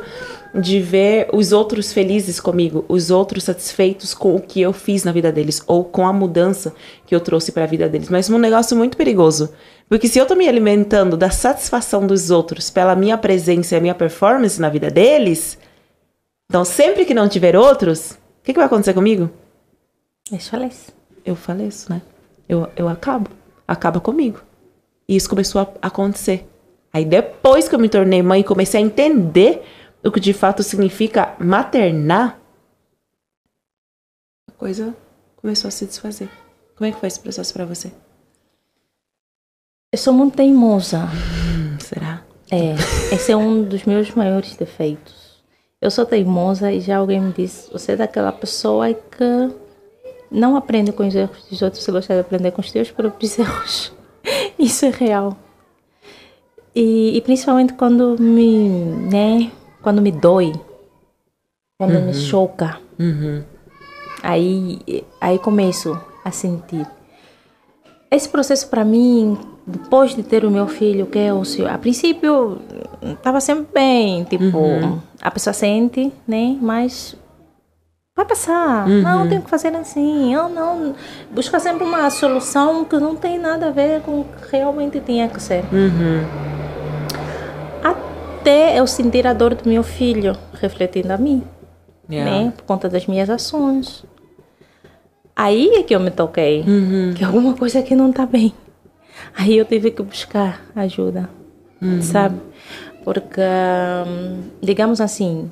de ver os outros felizes comigo, os outros satisfeitos com o que eu fiz na vida deles ou com a mudança que eu trouxe para a vida deles. Mas é um negócio muito perigoso, porque se eu tô me alimentando da satisfação dos outros pela minha presença e a minha performance na vida deles, então sempre que não tiver outros, o que, que vai acontecer comigo? Eu faleço. Eu faleço, né? Eu, eu acabo acaba comigo. E isso começou a acontecer. Aí depois que eu me tornei mãe e comecei a entender o que de fato significa maternar, a coisa começou a se desfazer. Como é que foi esse processo para você? Eu sou muito teimosa. Hum, será? É, esse é um dos meus maiores defeitos. Eu sou teimosa e já alguém me disse: você é daquela pessoa que não aprende com os erros dos outros, você gosta de aprender com os teus próprios erros. Isso é real. E, e, principalmente quando me, né, quando me dói, quando uhum. me choca, uhum. aí, aí começo a sentir. Esse processo para mim, depois de ter o meu filho, que é o seu, a princípio estava sempre bem, tipo, uhum. a pessoa sente, né, mas Vai passar. Uhum. Não, tenho que fazer assim. Eu não. Busca sempre uma solução que não tem nada a ver com o que realmente tinha que ser. Uhum. Até eu sentir a dor do meu filho refletindo a mim. Yeah. Né? Por conta das minhas ações. Aí é que eu me toquei. Uhum. Que alguma coisa aqui não está bem. Aí eu tive que buscar ajuda. Uhum. Sabe? Porque, hum, digamos assim,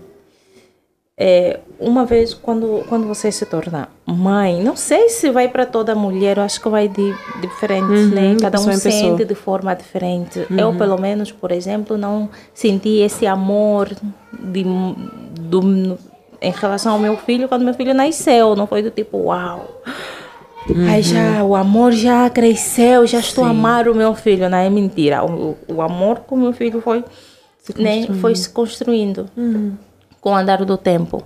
é, uma vez quando quando você se torna mãe, não sei se vai para toda mulher, eu acho que vai de, de diferente, uhum, né? Cada um sente pessoa. de forma diferente. Uhum. Eu pelo menos, por exemplo, não senti esse amor de, do, em relação ao meu filho quando meu filho nasceu, não foi do tipo uau. Uhum. Aí já o amor já cresceu, já estou Sim. a amar o meu filho, não é mentira. O, o amor com o meu filho foi se né, foi se construindo. Uhum com o andar do tempo.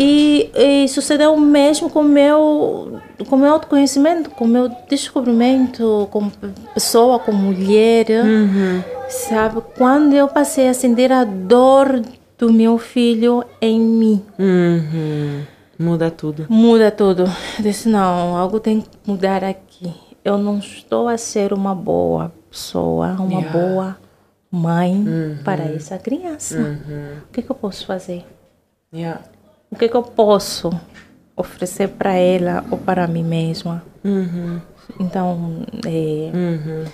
E, e, sucedeu o mesmo com o meu, com meu autoconhecimento, com o meu descobrimento como pessoa, como mulher. Uhum. Sabe? Quando eu passei a sentir a dor do meu filho em mim. Uhum. Muda tudo. Muda tudo. Eu disse, não, algo tem que mudar aqui. Eu não estou a ser uma boa pessoa, uma yeah. boa mãe uhum. para essa criança. Uhum. O que, que, eu posso fazer? Yeah. O que, que, eu posso oferecer para ela ou para mim mesma? Uhum. Então, é, uhum.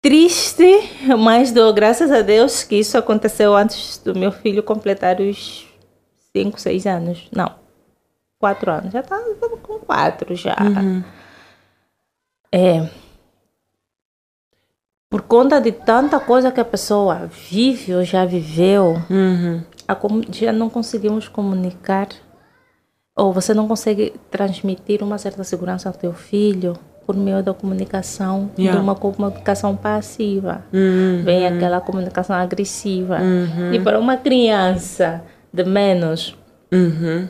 triste, mas dou graças a Deus que isso aconteceu antes do meu filho completar os 5, 6 anos. Não, 4 anos. Já estava com 4 já. Uhum. É por conta de tanta coisa que a pessoa vive ou já viveu, uhum. já não conseguimos comunicar ou você não consegue transmitir uma certa segurança ao teu filho por meio da comunicação, yeah. de uma comunicação passiva. Uhum. Vem aquela comunicação agressiva. Uhum. E para uma criança de menos uhum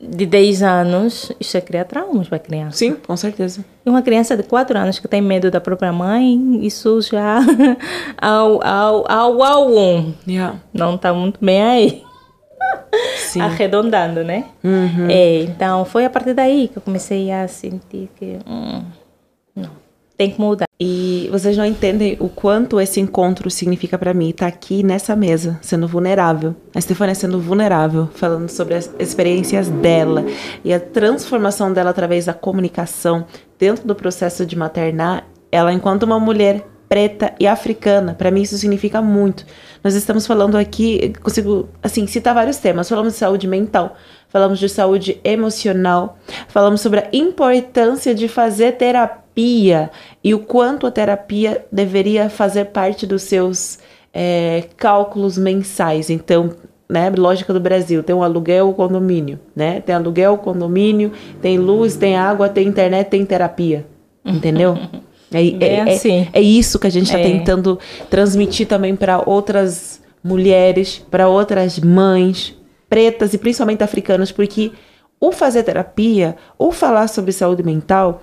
de 10 anos, isso é criar traumas para a criança. Sim, com certeza. E uma criança de 4 anos que tem medo da própria mãe, isso já ao, ao, ao, ao um, yeah. não está muito bem aí. Sim. Arredondando, né? Uhum. É, então, foi a partir daí que eu comecei a sentir que hum, não, tem que mudar. E vocês não entendem o quanto esse encontro significa para mim estar tá aqui nessa mesa, sendo vulnerável. A Stefania sendo vulnerável, falando sobre as experiências dela e a transformação dela através da comunicação dentro do processo de maternar. Ela, enquanto uma mulher preta e africana. Para mim isso significa muito. Nós estamos falando aqui, consigo assim citar vários temas. Falamos de saúde mental, falamos de saúde emocional, falamos sobre a importância de fazer terapia e o quanto a terapia deveria fazer parte dos seus é, cálculos mensais. Então, né, lógica do Brasil, tem um aluguel, condomínio, né? Tem aluguel, condomínio, tem luz, tem água, tem internet, tem terapia. Entendeu? É, é, é, assim. é, é isso que a gente está é. tentando transmitir também para outras mulheres, para outras mães pretas e principalmente africanas, porque o fazer terapia, o falar sobre saúde mental,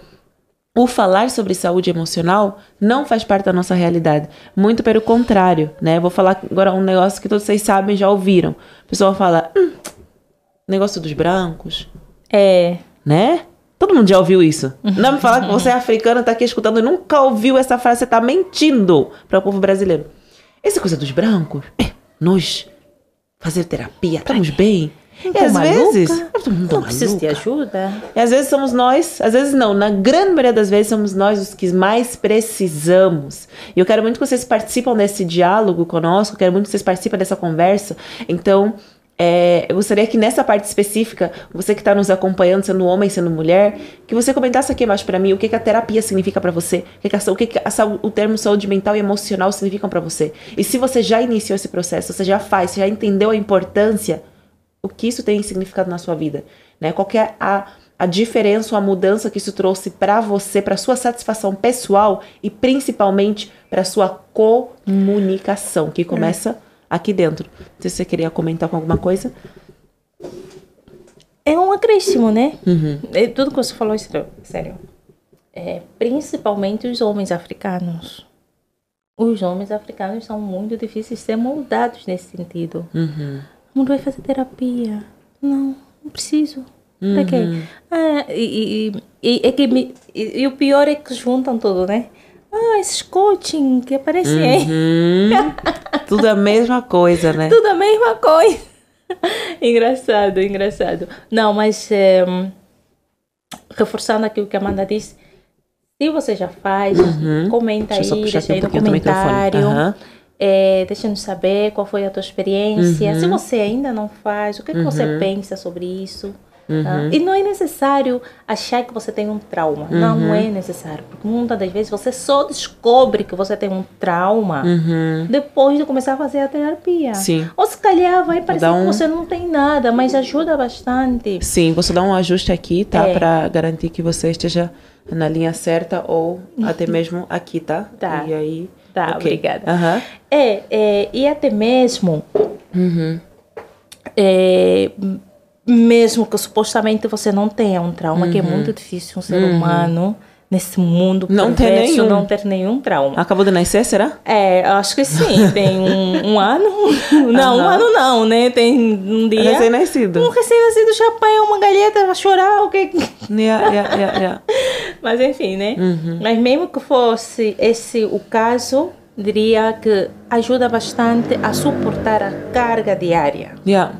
o falar sobre saúde emocional não faz parte da nossa realidade. Muito pelo contrário, né? Vou falar agora um negócio que todos vocês sabem, já ouviram. A pessoa fala, hum, negócio dos brancos. É. Né? Todo mundo já ouviu isso. Não me falar que você é africano, tá aqui escutando e nunca ouviu essa frase, você tá mentindo para o povo brasileiro. Essa coisa dos brancos, é, nós fazer terapia, estamos bem. E às maluca? vezes. Não preciso de ajuda. E às vezes somos nós, às vezes não, na grande maioria das vezes somos nós os que mais precisamos. E eu quero muito que vocês participem desse diálogo conosco, quero muito que vocês participem dessa conversa. Então, é, eu gostaria que nessa parte específica, você que está nos acompanhando, sendo homem, sendo mulher, que você comentasse aqui embaixo para mim o que, que a terapia significa para você, o que, que, a, o, que, que a, o termo saúde mental e emocional significam para você. E se você já iniciou esse processo, você já faz, você já entendeu a importância o que isso tem significado na sua vida, né? Qual é a, a diferença ou a mudança que isso trouxe para você, para sua satisfação pessoal e principalmente para sua comunicação, que começa aqui dentro. Não sei se você queria comentar com alguma coisa. É um acréscimo, né? Uhum. É, tudo que você falou é sério. É, principalmente os homens africanos. Os homens africanos são muito difíceis de ser moldados nesse sentido. Uhum não vai fazer terapia. Não, não preciso. Uhum. Pra quê? Ah, e, e, e, é que me, e, e, o pior é que juntam tudo, né? Ah, esses coaching que aparecem uhum. aí. tudo a mesma coisa, né? Tudo a mesma coisa. engraçado, engraçado. Não, mas é, reforçando aquilo que a Amanda disse, se você já faz, uhum. comenta deixa aí, deixa aí no comentário. Uhum é, deixa-nos saber qual foi a tua experiência. Uhum. Se você ainda não faz, o que, que uhum. você pensa sobre isso? Uhum. Tá? E não é necessário achar que você tem um trauma. Uhum. Não é necessário. Porque muitas das vezes você só descobre que você tem um trauma uhum. depois de começar a fazer a terapia. Sim. Ou se calhar vai parecer um... que você não tem nada, mas ajuda bastante. Sim, você dá um ajuste aqui, tá? É. Para garantir que você esteja na linha certa ou até mesmo aqui, tá? Tá. E aí Tá, okay. obrigada. Uhum. É, é, e até mesmo, uhum. é, mesmo que supostamente você não tenha um trauma, uhum. que é uhum. muito difícil um ser uhum. humano nesse mundo não ter nenhum. não ter nenhum trauma. Acabou de nascer, será? É, acho que sim. Tem um, um ano. Não, um ano não, né? Tem um dia. Recém-nascido. Um recém-nascido já apanha uma galheta, vai chorar, o que. Yeah, yeah, yeah, yeah. Mas enfim, né? Uhum. Mas mesmo que fosse esse o caso, diria que ajuda bastante a suportar a carga diária. Yeah.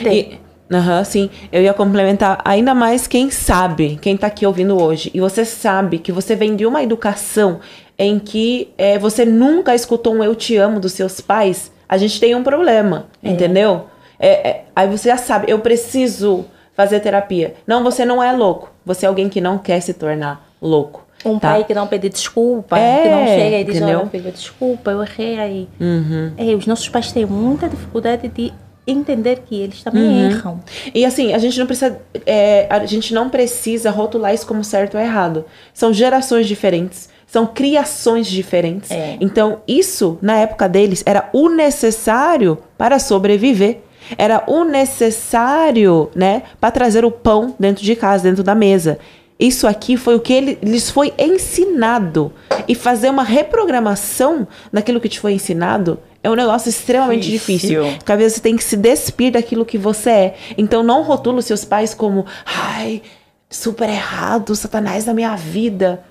E, Uhum, sim, eu ia complementar ainda mais quem sabe, quem está aqui ouvindo hoje, e você sabe que você vem de uma educação em que é, você nunca escutou um eu te amo dos seus pais, a gente tem um problema, é. entendeu? É, é, aí você já sabe, eu preciso fazer terapia. Não, você não é louco, você é alguém que não quer se tornar louco. Um tá? pai que não pede desculpa, é, que não chega e diz, olha filho, desculpa, eu errei aí. Uhum. É, os nossos pais têm muita dificuldade de entender que eles também uhum. erram. E assim, a gente não precisa é, a gente não precisa rotular isso como certo ou errado. São gerações diferentes, são criações diferentes. É. Então, isso na época deles era o necessário para sobreviver. Era o necessário, né, para trazer o pão dentro de casa, dentro da mesa. Isso aqui foi o que ele, lhes foi ensinado. E fazer uma reprogramação daquilo que te foi ensinado é um negócio extremamente difícil. difícil. Porque às vezes você tem que se despir daquilo que você é. Então não rotula os seus pais como, ai, super errado, satanás da minha vida.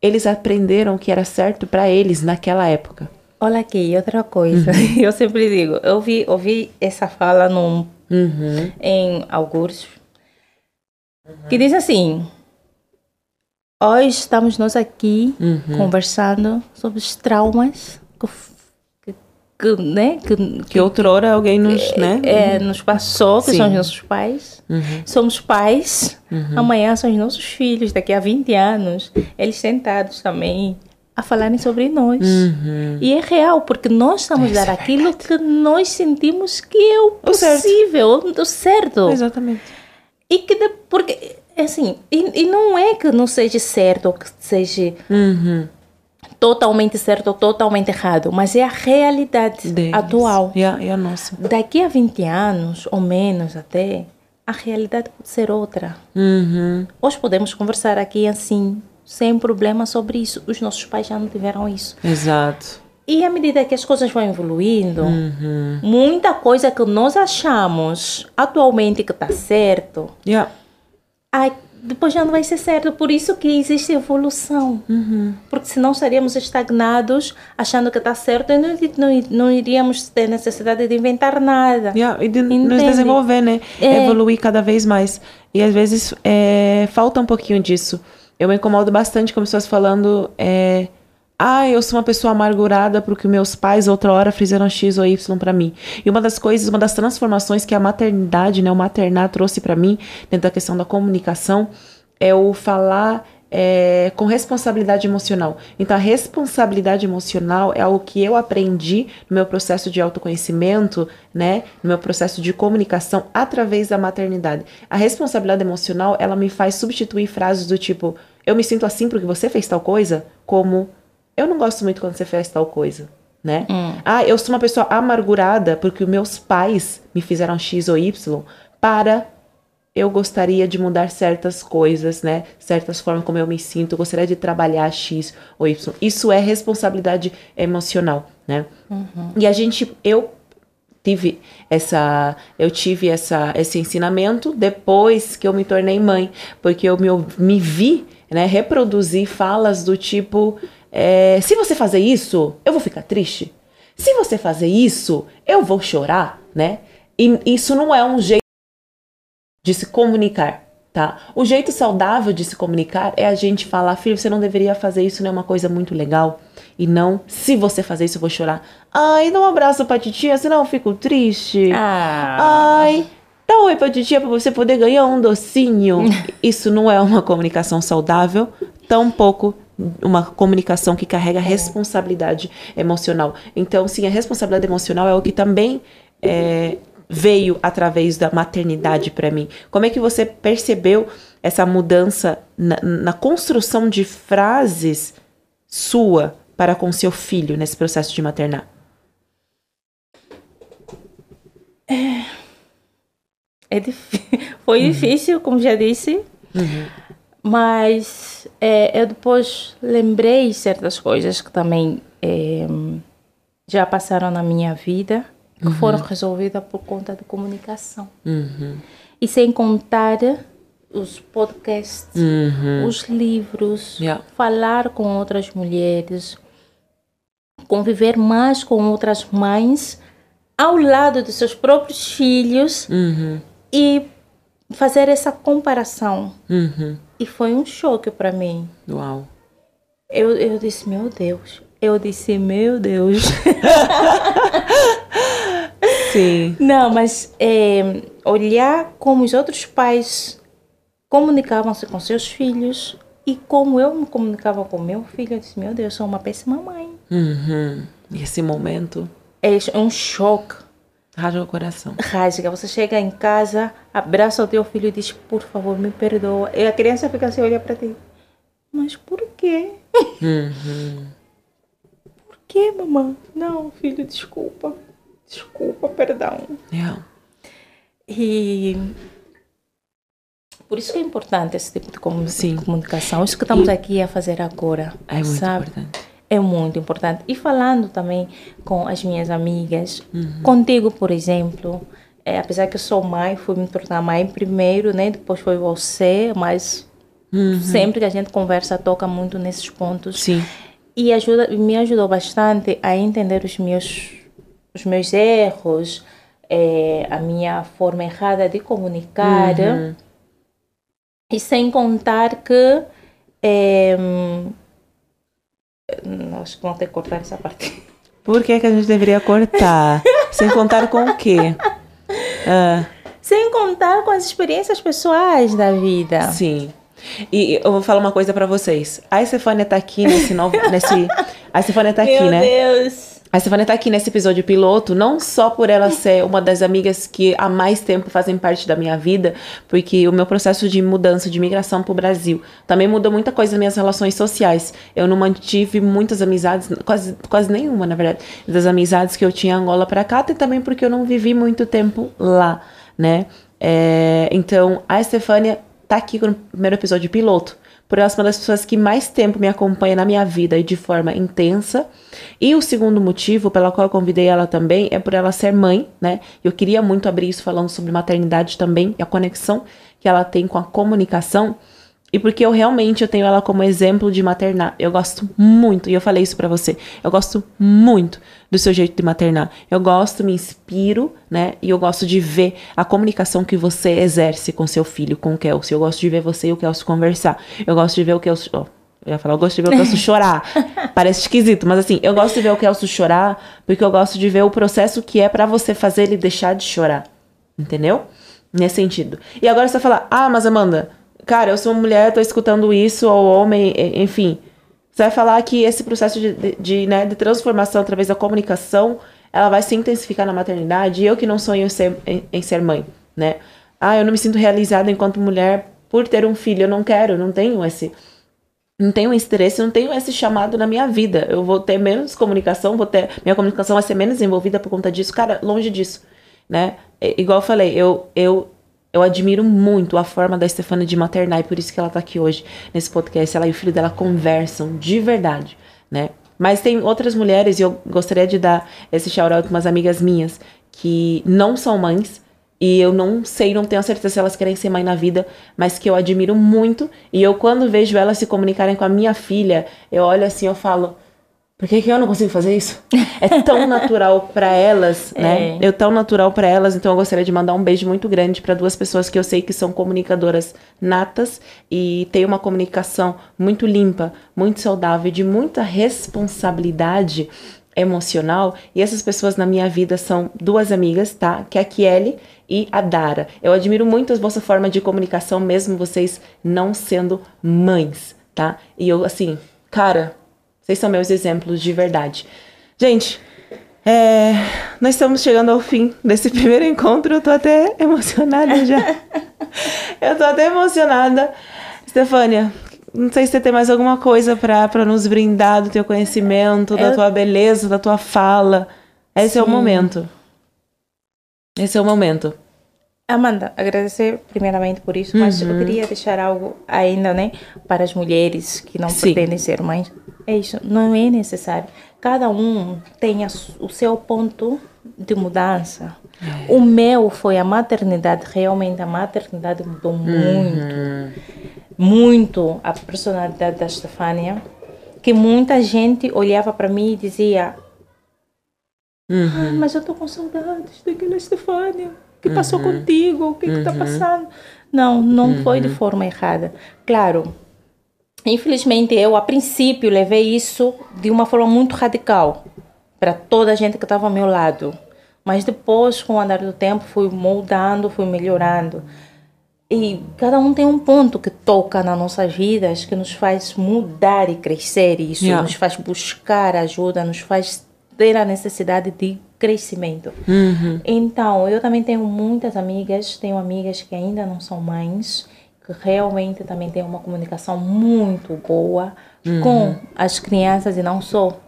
Eles aprenderam o que era certo para eles naquela época. Olha aqui, outra coisa. Uhum. Eu sempre digo, eu vi, ouvi essa fala num, uhum. em alguns uhum. que diz assim: hoje estamos nós aqui Uhum. conversando sobre os traumas que, que, que, né, que, Que outrora alguém nos, né? é, nos passou, que Sim. são os nossos pais. Uhum. Somos pais, amanhã são os nossos filhos, daqui a 20 anos, eles sentados também a falarem sobre nós. Uhum. E é real, porque nós estamos a dar aquilo que nós sentimos que é o O certo. possível, o certo. Exatamente. E que de, porque assim, e, e não é que não seja certo ou que seja Uhum. totalmente certo ou totalmente errado, mas é a realidade Deles. atual. A, e a nossa. Daqui a 20 anos, ou menos até, a realidade pode ser outra. Uhum. Hoje podemos conversar aqui assim, sem problema sobre isso. Os nossos pais já não tiveram isso. Exato. E à medida que as coisas vão evoluindo, Uhum. muita coisa que nós achamos atualmente que está certo, Yeah. Ai, depois já não vai ser certo. Por isso que existe evolução. Uhum. Porque senão estaríamos estagnados, achando que está certo e não, não, não iríamos ter necessidade de inventar nada. Yeah, e de nos Entende? desenvolver, né? É. Evoluir cada vez mais. E às vezes é, falta um pouquinho disso. Eu me incomodo bastante com pessoas falando. É, ah, eu sou uma pessoa amargurada porque meus pais outra hora fizeram X ou Y pra mim. E uma das coisas, uma das transformações que a maternidade, né, o maternar trouxe pra mim, dentro da questão da comunicação, é o falar é, com responsabilidade emocional. Então, a responsabilidade emocional é algo que eu aprendi no meu processo de autoconhecimento, né? No meu processo de comunicação através da maternidade. A responsabilidade emocional, ela me faz substituir frases do tipo, eu me sinto assim porque você fez tal coisa, como eu não gosto muito quando você fez tal coisa. Né? Ah, eu sou uma pessoa amargurada porque os meus pais me fizeram X ou Y para eu gostaria de mudar certas coisas, né? Certas formas como eu me sinto, eu gostaria de trabalhar X ou Y. Isso é responsabilidade emocional, né? E a gente, eu tive essa, eu tive essa, esse ensinamento depois que eu me tornei mãe, porque eu me, me vi, né? Reproduzir falas do tipo, é, se você fazer isso, eu vou ficar triste. Se você fazer isso, eu vou chorar, né? E isso não é um jeito de se comunicar, tá? O jeito saudável de se comunicar é a gente falar, filho, você não deveria fazer isso, não é uma coisa muito legal. E não, se você fazer isso, eu vou chorar. Ai, dá um abraço pra titia, senão eu fico triste. Ah, Ai, dá um oi pra titia pra você poder ganhar um docinho. Isso não é uma comunicação saudável, tampouco uma comunicação que carrega responsabilidade emocional. Então, sim, a responsabilidade emocional é o que também é, veio através da maternidade para mim. Como é que você percebeu essa mudança na, na construção de frases sua para com seu filho nesse processo de maternar? é difí- foi difícil, como já disse, mas é, eu depois lembrei certas coisas que também é, já passaram na minha vida, que foram resolvidas por conta de comunicação. Uhum. E sem contar os podcasts, Uhum. os livros, Yeah. falar com outras mulheres, conviver mais com outras mães ao lado dos seus próprios filhos Uhum. e fazer essa comparação. Uhum. E foi um choque para mim. Uau. Eu, eu disse, meu Deus. Eu disse, meu Deus. Sim. Não, mas é, olhar como os outros pais comunicavam-se com seus filhos e como eu me comunicava com meu filho, eu disse, meu Deus, sou uma péssima mãe. Uhum. E esse momento É um choque. Rasga o coração. Rasga. Você chega em casa, abraça o teu filho e diz, por favor, me perdoa. E a criança fica assim, olha para ti. Mas por quê? Uhum. Por quê, mamãe? Não, filho, desculpa. Desculpa, perdão. Yeah. E por isso que é importante esse tipo de comu- Sim. comunicação. Isso que estamos aqui a fazer agora. É muito sabe? importante. É muito importante. E falando também com as minhas amigas, Uhum. contigo, por exemplo, é, apesar que eu sou mãe, fui me tornar mãe primeiro, né? Depois foi você, mas Uhum. sempre que a gente conversa, toca muito nesses pontos. Sim. E ajuda, me ajudou bastante a entender os meus, os meus erros, eh, a minha forma errada de comunicar. Uhum. E sem contar que É, acho que vão ter que cortar essa parte. Por que, que a gente deveria cortar? Sem contar com o quê? Ah. Sem contar com as experiências pessoais da vida. Sim. E eu vou falar uma coisa para vocês. A Estefânia tá aqui nesse novo. nesse, a Estefânia tá aqui, Meu né? Meu Deus. A Stefania tá aqui nesse episódio piloto, não só por ela ser uma das amigas que há mais tempo fazem parte da minha vida, porque o meu processo de mudança, de migração pro Brasil, também mudou muita coisa nas minhas relações sociais. Eu não mantive muitas amizades, quase, quase nenhuma, na verdade, das amizades que eu tinha em Angola para cá, até também porque eu não vivi muito tempo lá, né? É, então, a Stefania tá aqui no primeiro episódio piloto por ela ser uma das pessoas que mais tempo me acompanha na minha vida e de forma intensa. E o segundo motivo pela qual eu convidei ela também é por ela ser mãe, né? Eu queria muito abrir isso falando sobre maternidade também e a conexão que ela tem com a comunicação. E porque eu realmente eu tenho ela como exemplo de maternar. Eu gosto muito, e eu falei isso para você. Eu gosto muito do seu jeito de maternar. Eu gosto, me inspiro, né? E eu gosto de ver a comunicação que você exerce com seu filho, com o Kelsey. Eu gosto de ver você e o Kelsey conversar. Eu gosto de ver o Kelsey. Oh, eu ia falar, eu gosto de ver o Kelsey chorar. Parece esquisito, mas assim, eu gosto de ver o Kelsey chorar porque eu gosto de ver o processo que é para você fazer ele deixar de chorar. Entendeu? Nesse sentido. E agora você vai falar, ah, mas Amanda cara, eu sou mulher, tô escutando isso, ou homem, enfim. Você vai falar que esse processo de, de, de, né, de transformação através da comunicação, ela vai se intensificar na maternidade. E eu que não sonho em ser, em, em ser mãe, né? Ah, eu não me sinto realizada enquanto mulher por ter um filho. Eu não quero, não tenho esse não tenho interesse, não tenho esse chamado na minha vida. Eu vou ter menos comunicação, vou ter minha comunicação vai ser menos envolvida por conta disso. Cara, longe disso, né? É, igual eu falei, eu eu eu admiro muito a forma da Stefania de maternar e por isso que ela tá aqui hoje nesse podcast. Ela e o filho dela conversam de verdade, né? Mas tem outras mulheres, e eu gostaria de dar esse shout-out umas amigas minhas que não são mães, e eu não sei, não tenho certeza se elas querem ser mãe na vida, mas que eu admiro muito. E eu, quando vejo elas se comunicarem com a minha filha, eu olho assim, eu falo, por que, que eu não consigo fazer isso? É tão natural para elas, né? É. tão natural para elas, então eu gostaria de mandar um beijo muito grande para duas pessoas que eu sei que são comunicadoras natas e têm uma comunicação muito limpa, muito saudável, de muita responsabilidade emocional. E essas pessoas na minha vida são duas amigas, tá? Que é a Kelly e a Dara. Eu admiro muito a vossa forma de comunicação, mesmo vocês não sendo mães, tá? E eu, assim, cara, vocês são meus exemplos de verdade. Gente, é, nós estamos chegando ao fim desse primeiro encontro. Eu tô até emocionada já. eu tô até emocionada. Stefânia, não sei se você tem mais alguma coisa para nos brindar do teu conhecimento, eu... da tua beleza, da tua fala. Esse Sim. é o momento. Esse é o momento. Amanda, agradecer primeiramente por isso, mas uhum. eu queria deixar algo ainda, né, para as mulheres que não Sim. pretendem ser mães. É isso, não é necessário. Cada um tem a, o seu ponto de mudança. É. O meu foi a maternidade, realmente a maternidade mudou uhum. muito, muito a personalidade da Stefania, que muita gente olhava para mim e dizia: uhum. ah, mas eu estou com saudades daquela Stefania que passou uhum. contigo? O que está uhum. passando? Não, não uhum. foi de forma errada. Claro, infelizmente eu, a princípio, levei isso de uma forma muito radical para toda a gente que estava ao meu lado. Mas depois, com o andar do tempo, fui moldando, fui melhorando. E cada um tem um ponto que toca nas nossas vidas que nos faz mudar e crescer. Isso yeah. nos faz buscar ajuda, nos faz ter a necessidade de crescimento. Uhum. Então, eu também tenho muitas amigas, tenho amigas que ainda não são mães, que realmente também têm uma comunicação muito boa uhum. com as crianças e não só.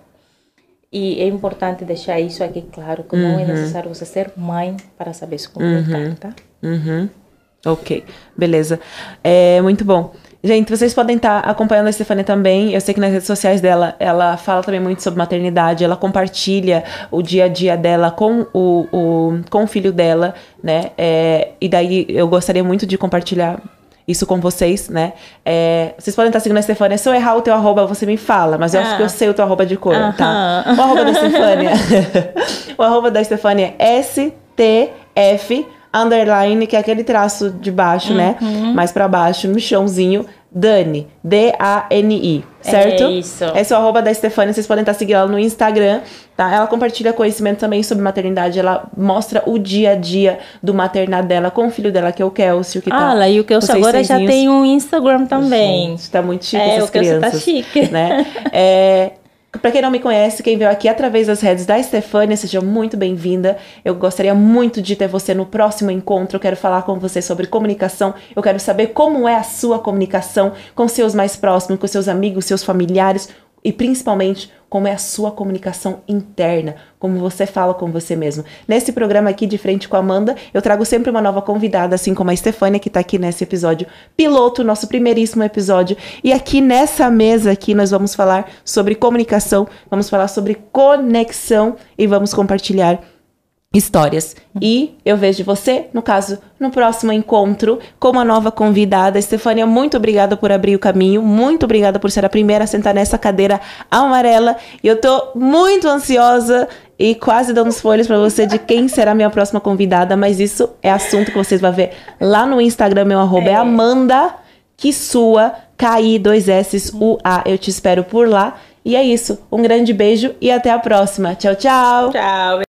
E é importante deixar isso aqui claro, que uhum. não é uhum. necessário você ser mãe para saber se comunicar, uhum. tá? Uhum. Ok, beleza. É muito bom. Gente, vocês podem estar tá acompanhando a Stefania também. Eu sei que nas redes sociais dela, ela fala também muito sobre maternidade. Ela compartilha o dia a dia dela com o, o, com o filho dela, né? É, e daí eu gostaria muito de compartilhar isso com vocês, né? É, vocês podem estar seguindo a Stefania. Se eu errar o teu arroba, você me fala. Mas eu ah. acho que eu sei o teu arroba de cor, uh -huh. tá? O arroba da Stefania. o arroba da Stefania é STF underline, que é aquele traço de baixo, né? uhum. né? Mais para baixo, no chãozinho, Dani, D-A-N-I, certo? É isso. Esse é o arroba da Stefania, vocês podem estar seguindo ela no Instagram, tá? Ela compartilha conhecimento também sobre maternidade, ela mostra o dia a dia do maternar dela com o filho dela, que é o Kelsey, que tá... Ah, e o Kelsey agora já tem um Instagram também. Gente, tá muito chique É, essas o Kelsey tá crianças. chique. Né? É, Pra quem não me conhece, quem veio aqui através das redes da Stefânia, seja muito bem-vinda. Eu gostaria muito de ter você no próximo encontro. Eu quero falar com você sobre comunicação. Eu quero saber como é a sua comunicação com seus mais próximos, com seus amigos, seus familiares e principalmente como é a sua comunicação interna, como você fala com você mesmo. Nesse programa aqui de frente com a Amanda, eu trago sempre uma nova convidada, assim como a Stefânia que tá aqui nesse episódio piloto, nosso primeiríssimo episódio. E aqui nessa mesa aqui nós vamos falar sobre comunicação, vamos falar sobre conexão e vamos compartilhar histórias. E eu vejo você, no caso, no próximo encontro com uma nova convidada. Estefânia, muito obrigada por abrir o caminho, muito obrigada por ser a primeira a sentar nessa cadeira amarela. E eu tô muito ansiosa e quase dando os folhas para você de quem será a minha próxima convidada, mas isso é assunto que vocês vão ver lá no Instagram, meu arroba é, É. Amanda que sua KI 2 S U A. Eu te espero por lá. E é isso. Um grande beijo e até a próxima. Tchau, tchau. Tchau.